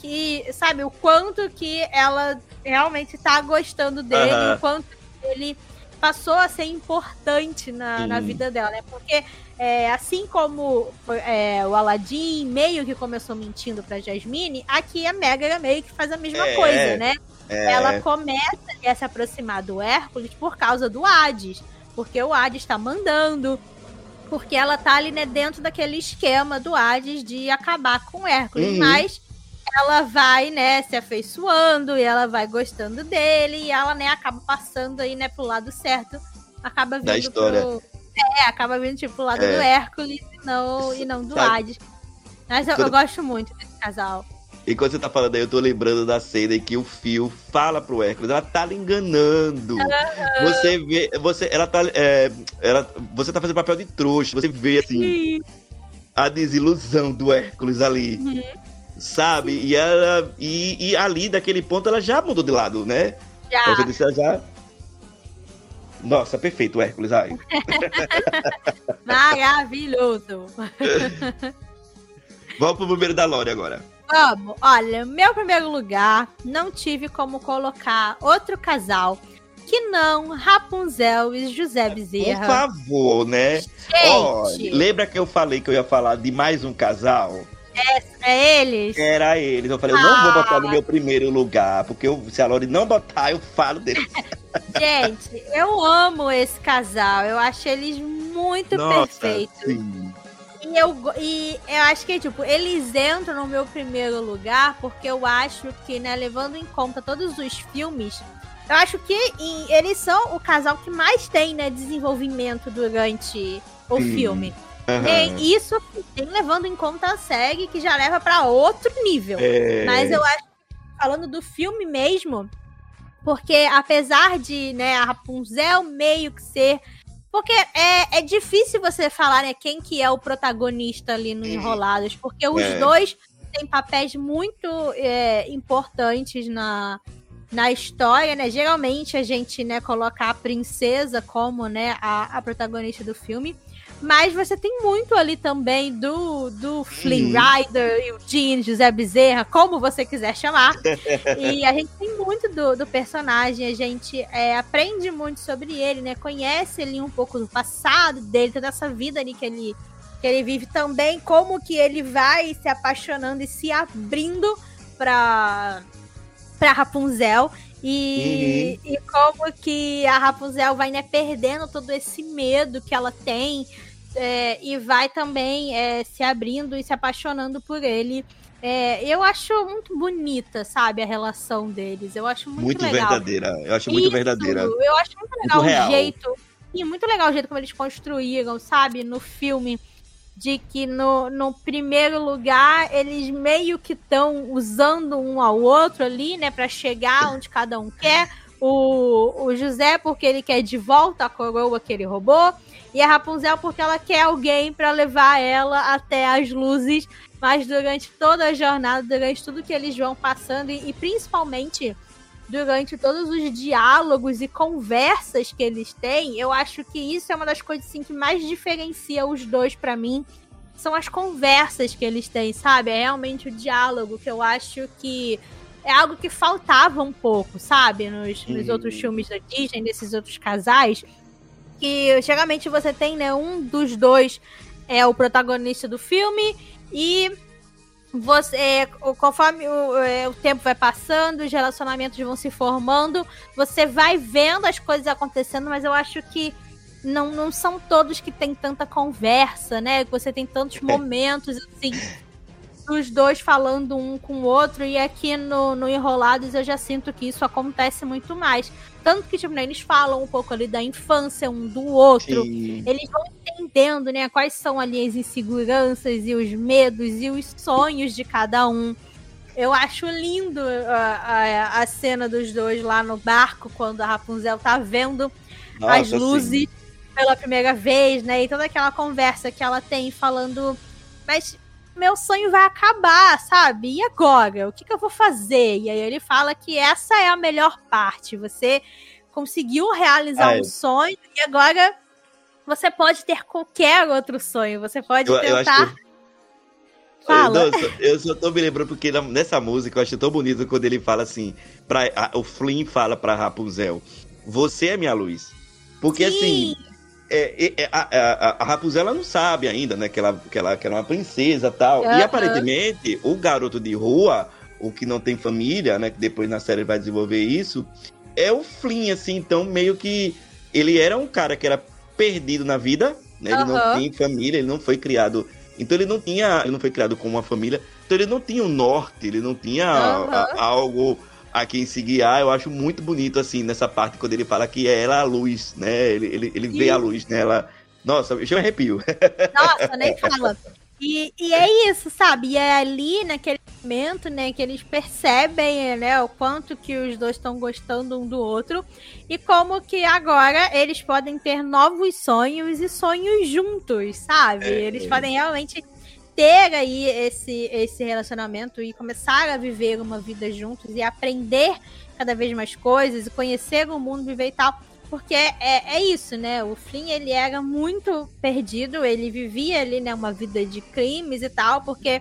que, sabe, o quanto que ela realmente tá gostando dele, Aham. o quanto ele passou a ser importante na, na vida dela, né? Porque é, assim como é, o Aladdin meio que começou mentindo pra Jasmine, aqui a Megan meio que faz a mesma É, coisa, né? É, Ela começa a se aproximar do Hércules por causa do Hades. Porque o Hades tá mandando. Porque ela tá ali, né, dentro daquele esquema do Hades de acabar com o Hércules. Uhum. Mas ela vai, né, se afeiçoando e ela vai gostando dele. E ela, né, acaba passando aí, né, pro lado certo. Acaba vindo Da história. pro. É, acaba vindo, tipo, pro lado É. do Hércules e não, e não do Sabe- Hades. Mas eu, eu gosto muito desse casal. E quando você tá falando aí, eu tô lembrando da cena em que o Phil fala pro Hércules, ela tá lhe enganando. Você vê, você, ela tá, é, ela, você tá fazendo papel de trouxa, você vê assim, a desilusão do Hércules ali. Uhum. Sabe? E ela e, e ali daquele ponto ela já mudou de lado, né? Já. Você disse ela já Nossa, perfeito, Hércules. Ai. <laughs> Maravilhoso. <laughs> Vamos pro primeiro da Lore agora. Vamos, olha, meu primeiro lugar, não tive como colocar outro casal que não Rapunzel e José Por Bezerra. favor, né? Gente, Olha, lembra que eu falei que eu ia falar de mais um casal? é eles? Era eles. Eu falei, eu não vou Ah. botar no meu primeiro lugar, porque eu- se a Lore não botar, eu falo deles. <laughs> Gente, eu amo esse casal. Eu acho eles muito perfeitos. sim. E eu, e eu acho que, tipo, eles entram no meu primeiro lugar porque eu acho que, né, levando em conta todos os filmes, eu acho que eles são o casal que mais tem, né, desenvolvimento durante o Sim. filme. Aham. E isso tem levando em conta a série que já leva pra outro nível. É, Mas eu acho que, falando do filme mesmo, porque apesar de, né, a Rapunzel meio que ser Porque é, é difícil você falar, né, quem que é o protagonista ali no Enrolados, porque os É. dois têm papéis muito é, importantes na, na história, né? Geralmente a gente, né, coloca a princesa como, né, a, a protagonista do filme. Mas você tem muito ali também do, do Flynn Uhum. Rider, Eugene, José Bezerra, como você quiser chamar. <laughs> e a gente tem muito do, do personagem, a gente é, aprende muito sobre ele, né? Conhece ali um pouco do passado dele, toda essa vida ali que ele, que ele vive também, como que ele vai se apaixonando e se abrindo pra, pra Rapunzel. E, e como que a Rapunzel vai né, perdendo todo esse medo que ela tem é, e vai também é, se abrindo e se apaixonando por ele. É, eu acho muito bonita, sabe, a relação deles. Eu acho muito, Muito, legal. verdadeira. Eu acho muito Isso, verdadeira. Eu acho muito legal real. o jeito. E muito legal o jeito como eles construíram, sabe, no filme. De que no, no primeiro lugar eles meio que estão usando um ao outro ali, né, pra chegar onde cada um quer. O, o José, porque ele quer de volta a coroa que ele roubou. E a Rapunzel, porque ela quer alguém pra levar ela até as luzes. Mas durante toda a jornada, durante tudo que eles vão passando, e, e principalmente durante todos os diálogos e conversas que eles têm, eu acho que isso é uma das coisas assim, que mais diferencia os dois pra mim. São as conversas que eles têm, sabe? É realmente o diálogo que eu acho que é algo que faltava um pouco, sabe? Nos, nos Uhum. outros filmes da Disney, nesses outros casais. Que geralmente você tem, né? Um dos dois é o protagonista do filme e você, é, conforme o, é, o tempo vai passando, os relacionamentos vão se formando, você vai vendo as coisas acontecendo, mas eu acho que não, não são todos que tem tanta conversa, né? Que você tem tantos momentos, assim, dos dois falando um com o outro, e aqui no, no Enrolados eu já sinto que isso acontece muito mais. Tanto que, tipo, né, eles falam um pouco ali da infância um do outro, Sim. eles vão entendendo, né, quais são ali as inseguranças e os medos e os sonhos de cada um. Eu acho lindo a, a, a cena dos dois lá no barco, quando a Rapunzel tá vendo as Nossa, luzes sim. pela primeira vez, né? E toda aquela conversa que ela tem falando, mas meu sonho vai acabar, sabe? E agora? O que, que eu vou fazer? E aí ele fala que essa é a melhor parte. Você conseguiu realizar é. um sonho e agora você pode ter qualquer outro sonho. Você pode Eu, eu tentar. que. Fala. Nossa, eu só tô me lembrando porque nessa música eu acho tão bonito quando ele fala assim, pra, a- o Flynn fala pra Rapunzel, você é minha luz. Porque Sim. assim, é, é, a, a- a Rapunzel não sabe ainda, né, que ela, que ela, que ela é uma princesa e tal. E Aham. aparentemente, o garoto de rua, o que não tem família, né, que depois na série vai desenvolver isso, é o Flynn, assim, então meio que ele era um cara que era perdido na vida, né, ele não Aham. tem família, ele não foi criado então ele não tinha, ele não foi criado com uma família, então ele não tinha um norte, ele não tinha Aham. a- algo a quem se guiar. Eu acho muito bonito assim nessa parte quando ele fala que é ela a luz, né? Ele, ele, ele vê a luz nela. Nossa, eu arrepio. Nossa, nem <laughs> fala. E, e é isso, sabe? E é ali, naquele momento, né, que eles percebem, né, o quanto que os dois estão gostando um do outro e como que agora eles podem ter novos sonhos e sonhos juntos, sabe? É. Eles podem realmente ter aí esse, esse relacionamento e começar a viver uma vida juntos e aprender cada vez mais coisas e conhecer o mundo, viver e tal. Porque é, é isso, né? O Flynn, ele era muito perdido, ele vivia ali, né, uma vida de crimes e tal, porque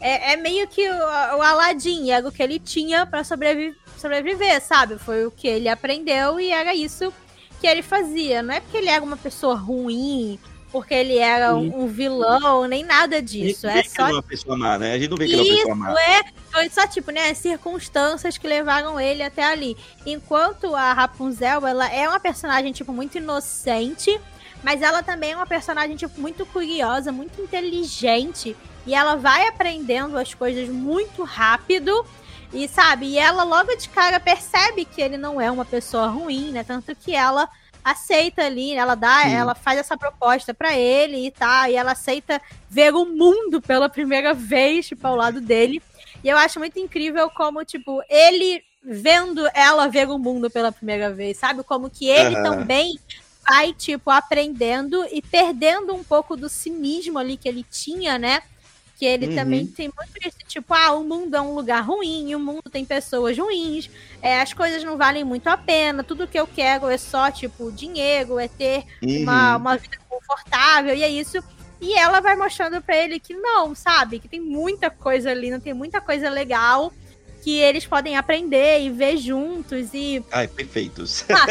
é, é meio que o, o Aladdin, era o que ele tinha pra sobrevi sobreviver, sabe? Foi o que ele aprendeu e era isso que ele fazia. Não é porque ele era uma pessoa ruim, porque ele era um, um vilão, nem nada disso. a gente É vê que só é uma pessoa má, né? A gente não vê que ele é uma pessoa má. é. Foi só, tipo, né, circunstâncias que levaram ele até ali. Enquanto a Rapunzel, ela é uma personagem, tipo, muito inocente, mas ela também é uma personagem, tipo, muito curiosa, muito inteligente. E ela vai aprendendo as coisas muito rápido. E, sabe, e ela logo de cara percebe que ele não é uma pessoa ruim, né? Tanto que ela aceita ali, ela dá, Sim. ela faz essa proposta pra ele e tá, e ela aceita ver o mundo pela primeira vez, tipo, ao lado dele. E eu acho muito incrível como, tipo, ele vendo ela ver o mundo pela primeira vez, sabe? Como que ele Aham. também vai, tipo, aprendendo e perdendo um pouco do cinismo ali que ele tinha, né? Que ele Uhum. também tem muito isso, tipo, ah, o mundo é um lugar ruim, o mundo tem pessoas ruins, é, as coisas não valem muito a pena, tudo que eu quero é só, tipo, dinheiro, é ter uma, Uhum. uma vida confortável, e é isso. E ela vai mostrando pra ele que não, sabe? Que tem muita coisa ali, não tem muita coisa legal que eles podem aprender e ver juntos. E. Ai, perfeitos. Ah,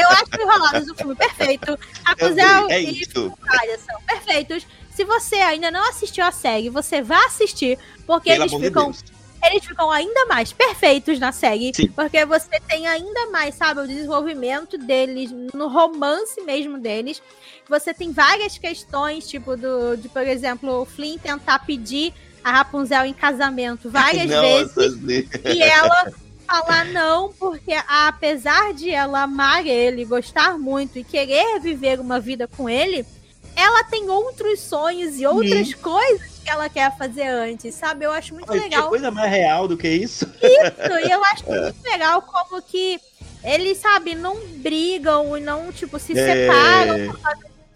eu acho que Enrolados o filme perfeito. <laughs> Também, é e são perfeitos. Se você ainda não assistiu a série, você vai assistir, porque Pelo eles de ficam Deus. eles ficam ainda mais perfeitos na série, Sim. porque você tem ainda mais, sabe, o desenvolvimento deles, no romance mesmo deles. Você tem várias questões, tipo, do, de, por exemplo, o Flynn tentar pedir a Rapunzel em casamento várias vezes e ela falar não, porque apesar de ela amar ele, gostar muito e querer viver uma vida com ele, ela tem outros sonhos e outras coisas que ela quer fazer antes, sabe? Eu acho muito Ai, que legal coisa mais real do que isso. isso, e eu <laughs> acho muito legal como que eles, sabe, não brigam e não, tipo, se É. separam.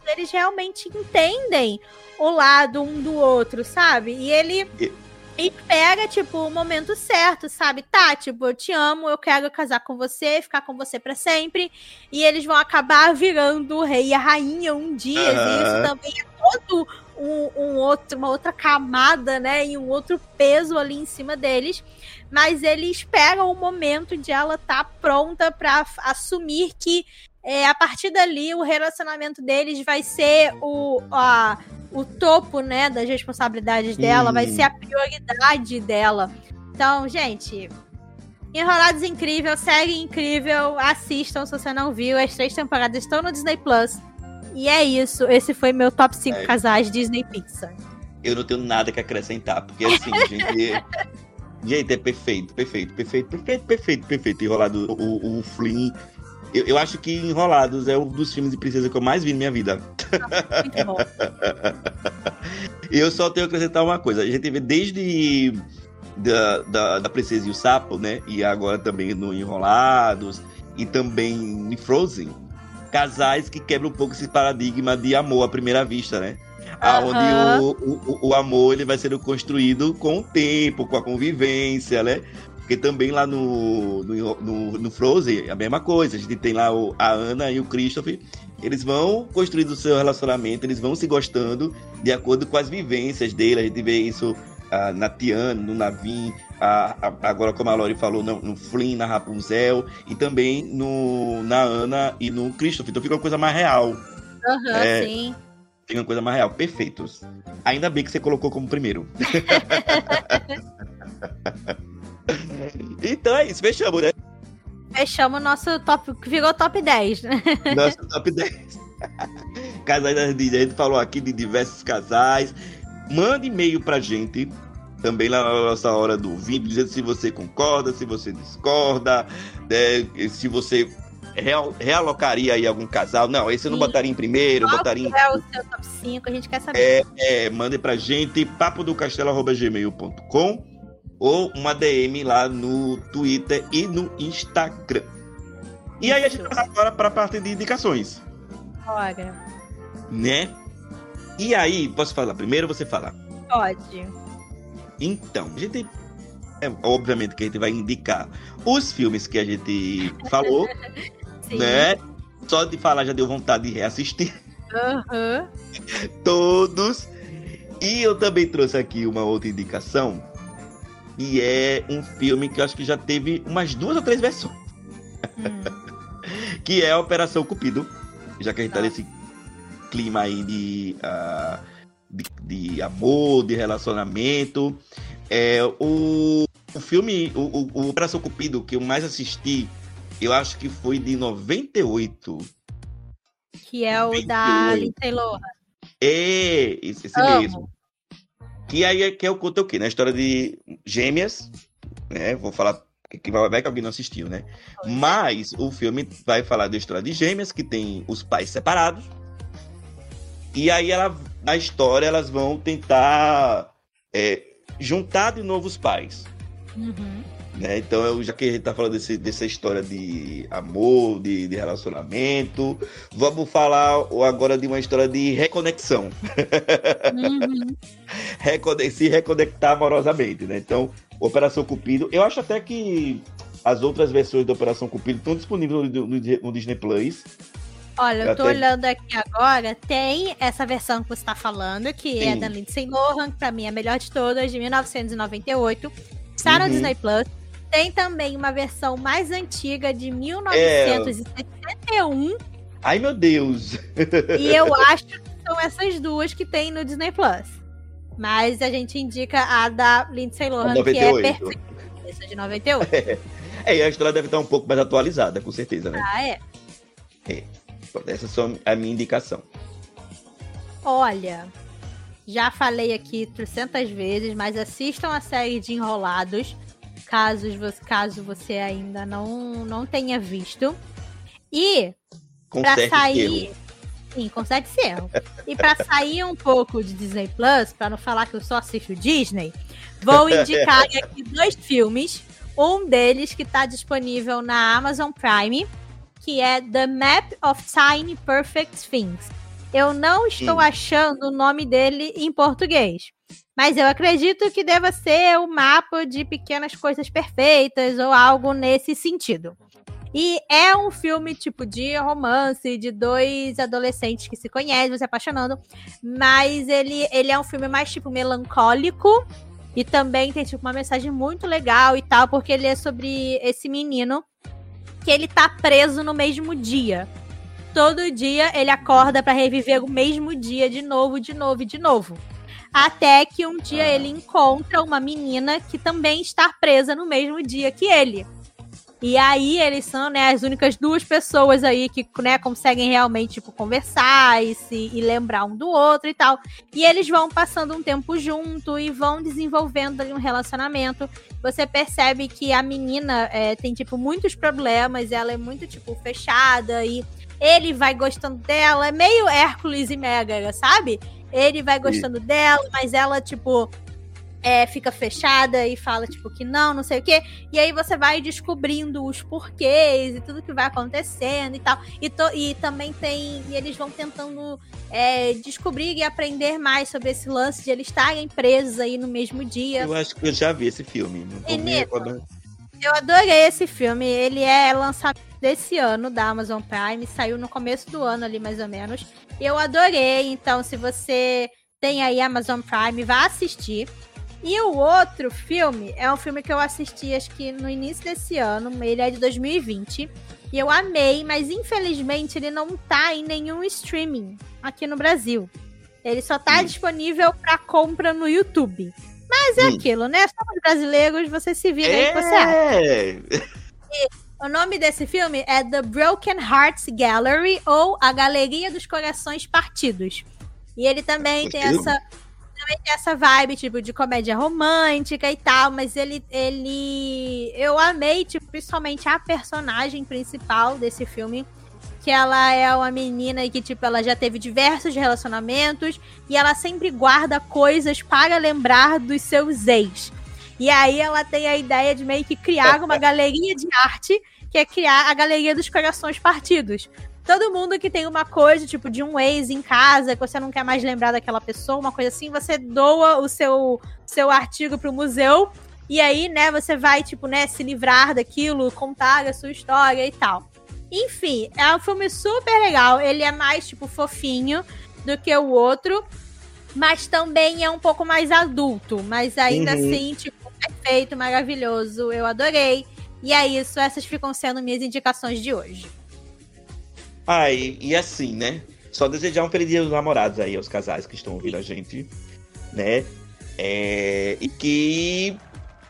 Eles realmente entendem o lado um do outro, sabe? E ele. E- E pega, tipo, o momento certo, sabe? Tá, tipo, eu te amo, eu quero casar com você, ficar com você pra sempre. E eles vão acabar virando o rei e a rainha um dia. E isso também é todo um, um outro, uma outra camada, né? E um outro peso ali em cima deles. Mas ele espera o momento de ela estar pronta pra f- assumir que é, a partir dali o relacionamento deles vai ser o, a, o topo, né, das responsabilidades dela, vai ser a prioridade dela. Então, gente, Enrolados incrível, série incrível, assistam se você não viu, as três temporadas estão no Disney Plus. E é isso, esse foi meu top 5 É. casais Disney Pixar. Eu não tenho nada que acrescentar, porque assim, gente. <laughs> Gente, é perfeito, perfeito, perfeito, perfeito, perfeito, perfeito. Enrolado, o, o Flynn. Eu, eu acho que Enrolados é um dos filmes de princesa que eu mais vi na minha vida. Muito bom. <laughs> Eu só tenho que acrescentar uma coisa. A gente vê desde da, da, da Princesa e o Sapo, né? E agora também no Enrolados e também em Frozen. Casais que quebram um pouco esse paradigma de amor à primeira vista, né? Aham. Aonde o, o, o amor ele vai sendo construído com o tempo, com a convivência, né? Porque também lá no, no, no, no Frozen é a mesma coisa. A gente tem lá o, a Ana e o Christopher. Eles vão construindo o seu relacionamento, eles vão se gostando de acordo com as vivências dele. A gente vê isso ah, na Tiana, no Navin, ah, agora como a Lori falou, no, no Flynn, na Rapunzel, e também no, na Ana e no Christopher. Então fica uma coisa mais real. Aham, É. sim. Fica uma coisa mais real. Perfeitos. Ainda bem que você colocou como primeiro. <laughs> então é isso, fechamos, né? Fechamos o nosso top, que virou top 10, né? <laughs> Nosso top 10. <laughs> Casais da Disney. A gente falou aqui de diversos casais. Mande e-mail pra gente. Também lá na nossa hora do vídeo, dizendo se você concorda, se você discorda, né, se você real- realocaria aí algum casal. Não, esse eu não Sim. botaria em primeiro, eu botaria em É o seu top 5, a gente quer saber. É, mande pra gente papodocastelo.gmail.com ou uma DM lá no Twitter e no Instagram. E aí a gente passa agora para a parte de indicações, Bora. né? E aí, posso falar primeiro ou você falar? Pode. Então, a gente. É, obviamente que a gente vai indicar os filmes que a gente falou, <laughs> Sim. né? Só de falar já deu vontade de reassistir Aham. <laughs> todos. E eu também trouxe aqui uma outra indicação, que é um filme que eu acho que já teve umas duas ou três versões, Hum. <laughs> que é a Operação Cupido, já que a gente tá Tá. nesse clima aí de, ah, de, de amor, de relacionamento. É, o, o filme, o, o- o Operação Cupido, que eu mais assisti, eu acho que foi de 98. Que é o da. Lindsay Lohan. É, esse, esse mesmo. Que aí é que é o conto é o quê? Na história de gêmeas, né? Vou falar que vai vai que alguém não assistiu, né? Mas o filme vai falar da história de gêmeas que tem os pais separados. E aí ela, na história elas vão tentar é, juntar de novo os pais. Uhum. Né? Então, eu- já que a gente tá falando desse- dessa história de amor, de, de relacionamento, vamos falar agora de uma história de reconexão. Uhum. <laughs> Recone- se reconectar amorosamente, né? Então, Operação Cupido, eu acho até que as outras versões da Operação Cupido estão disponíveis no, no- no Disney Plus. Olha, eu tô Até- olhando aqui agora, tem essa versão que você tá falando, que é Sim. da Lindsay Lohan, que pra mim é a melhor de todas, de 1998. Está no Uhum. Disney Plus. Tem também uma versão mais antiga, de É. 1971. Ai, meu Deus! E eu acho que são essas duas que tem no Disney Plus. Mas a gente indica a da Lindsay Lohan, que é 98. perfeita. Essa de 98. <laughs> É, e a história deve estar um pouco mais atualizada, com certeza, né? ah, é. Essa é só a minha indicação. Olha, já falei aqui 300 vezes, mas assistam a série de Enrolados, caso você, caso você ainda não, não tenha visto. E certo sair. Sim, conserte esse erro. E pra sair um pouco de Disney Plus, pra não falar que eu só assisto Disney, vou indicar <laughs> aqui dois filmes. Um deles que tá disponível na Amazon Prime, que é The Map of Tiny Perfect Things. Eu não estou Hum. achando o nome dele em português. Mas eu acredito que deva ser o mapa de pequenas coisas perfeitas ou algo nesse sentido. E é um filme tipo de romance de dois adolescentes que se conhecem, se apaixonando, mas ele, ele é um filme mais tipo melancólico e também tem tipo uma mensagem muito legal e tal, porque ele é sobre esse menino que ele tá preso no mesmo dia. Todo dia ele acorda pra reviver o mesmo dia de novo, de novo de novo. Até que um dia ele encontra uma menina que também está presa no mesmo dia que ele. E aí eles são, né, as únicas duas pessoas aí que, né, conseguem realmente, tipo, conversar e se e lembrar um do outro e tal. E eles vão passando um tempo junto e vão desenvolvendo ali um relacionamento. Você percebe que a menina é, tem, tipo, muitos problemas, ela é muito, tipo, fechada e ele vai gostando dela. É meio Hércules e Megara, sabe? Ele vai gostando dela, mas ela, tipo, é, fica fechada e fala, tipo, que não, não sei o quê. E aí você vai descobrindo os porquês e tudo que vai acontecendo e tal. E, to- e também tem. E eles vão tentando é, descobrir e aprender mais sobre esse lance de eles estarem presos aí no mesmo dia. Eu acho que eu já vi esse filme. Não tô recordando. Eu adorei esse filme. Ele é lançamento desse ano da Amazon Prime. Saiu no começo do ano ali, mais ou menos. Eu adorei. Então, se você tem aí Amazon Prime, vá assistir. E o outro filme é um filme que eu assisti, acho que no início desse ano. Ele é de 2020. E eu amei, mas infelizmente ele não tá em nenhum streaming aqui no Brasil. Ele só tá Hum. disponível para compra no YouTube. Mas é Hum. aquilo, né? Somos brasileiros, você se vira aí que você acha. É! O nome desse filme é The Broken Hearts Gallery ou A Galeria dos Corações Partidos. E ele também tem essa também tem essa vibe tipo de comédia romântica e tal, mas ele ele eu amei tipo principalmente a personagem principal desse filme, que ela é uma menina que tipo ela já teve diversos relacionamentos e ela sempre guarda coisas para lembrar dos seus ex. E aí ela tem a ideia de meio que criar uma <laughs> galeria de arte, que é criar a galeria dos corações partidos. Todo mundo que tem uma coisa, tipo, de um ex em casa, que você não quer mais lembrar daquela pessoa, uma coisa assim, você doa o seu, seu artigo pro museu. E aí, né, você vai, tipo, né, se livrar daquilo, contar a sua história e tal. Enfim, é um filme super legal. Ele é mais, tipo, fofinho do que o outro. Mas também é um pouco mais adulto. Mas ainda Uhum. assim, tipo, perfeito, maravilhoso. Eu adorei. E é isso, essas ficam sendo minhas indicações de hoje. Ah, e, e assim, né? Só desejar um feliz dia dos namorados aí aos casais que estão ouvindo a gente, né? É, e que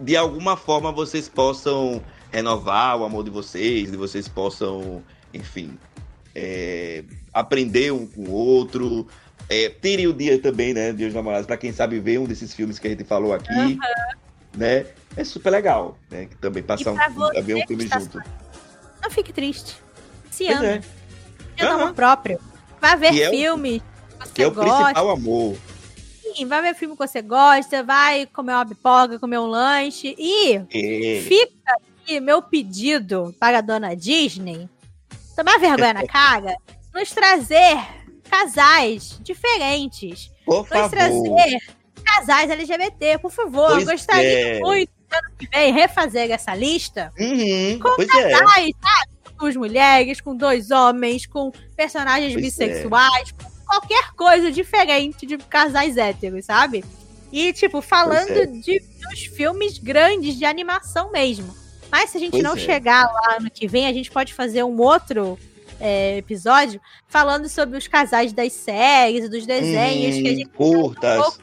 de alguma forma vocês possam renovar o amor de vocês, de vocês possam, enfim, é, aprender um com o outro. É, terem o dia também, né? Dia dos namorados, pra quem sabe ver um desses filmes que a gente falou aqui, né? É super legal, né? Que também passar um, ver um filme está junto. Não fique triste. Se Pois ama. é, Tenha Aham. amor próprio. Vá ver Que é o- filmes que você que é o gosta. principal amor. Sim, vai ver filme que você gosta, vai comer uma pipoca, comer um lanche. E É. fica meu pedido para a dona Disney tomar vergonha na <laughs> cara, nos trazer casais diferentes. Por Nos favor. trazer casais LGBT, por favor. Pois Eu gostaria é. muito, ano que vem, refazer essa lista Uhum, Com é. casais, sabe? Com duas mulheres, com dois homens, com personagens Pois é. bissexuais, com qualquer coisa diferente de casais héteros, sabe? E, tipo, falando é. de dos filmes grandes de animação mesmo. Mas se a gente Pois não é. chegar lá ano que vem, a gente pode fazer um outro é, episódio falando sobre os casais das séries, dos desenhos, que a Uhum, gente curtas. um pouco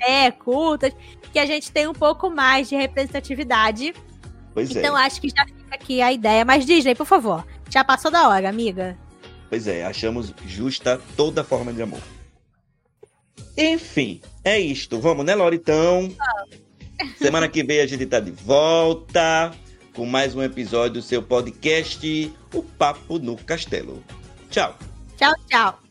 é, curtas, que a gente tem um pouco mais de representatividade. Pois é. Então acho que já fica aqui a ideia. Mas Disney, por favor, já passou da hora, amiga. Pois é, achamos justa toda forma de amor. Enfim, é isto. Vamos, né, Lauritão? Semana que vem a gente tá de volta com mais um episódio do seu podcast, O Papo no Castelo. Tchau. Tchau, tchau.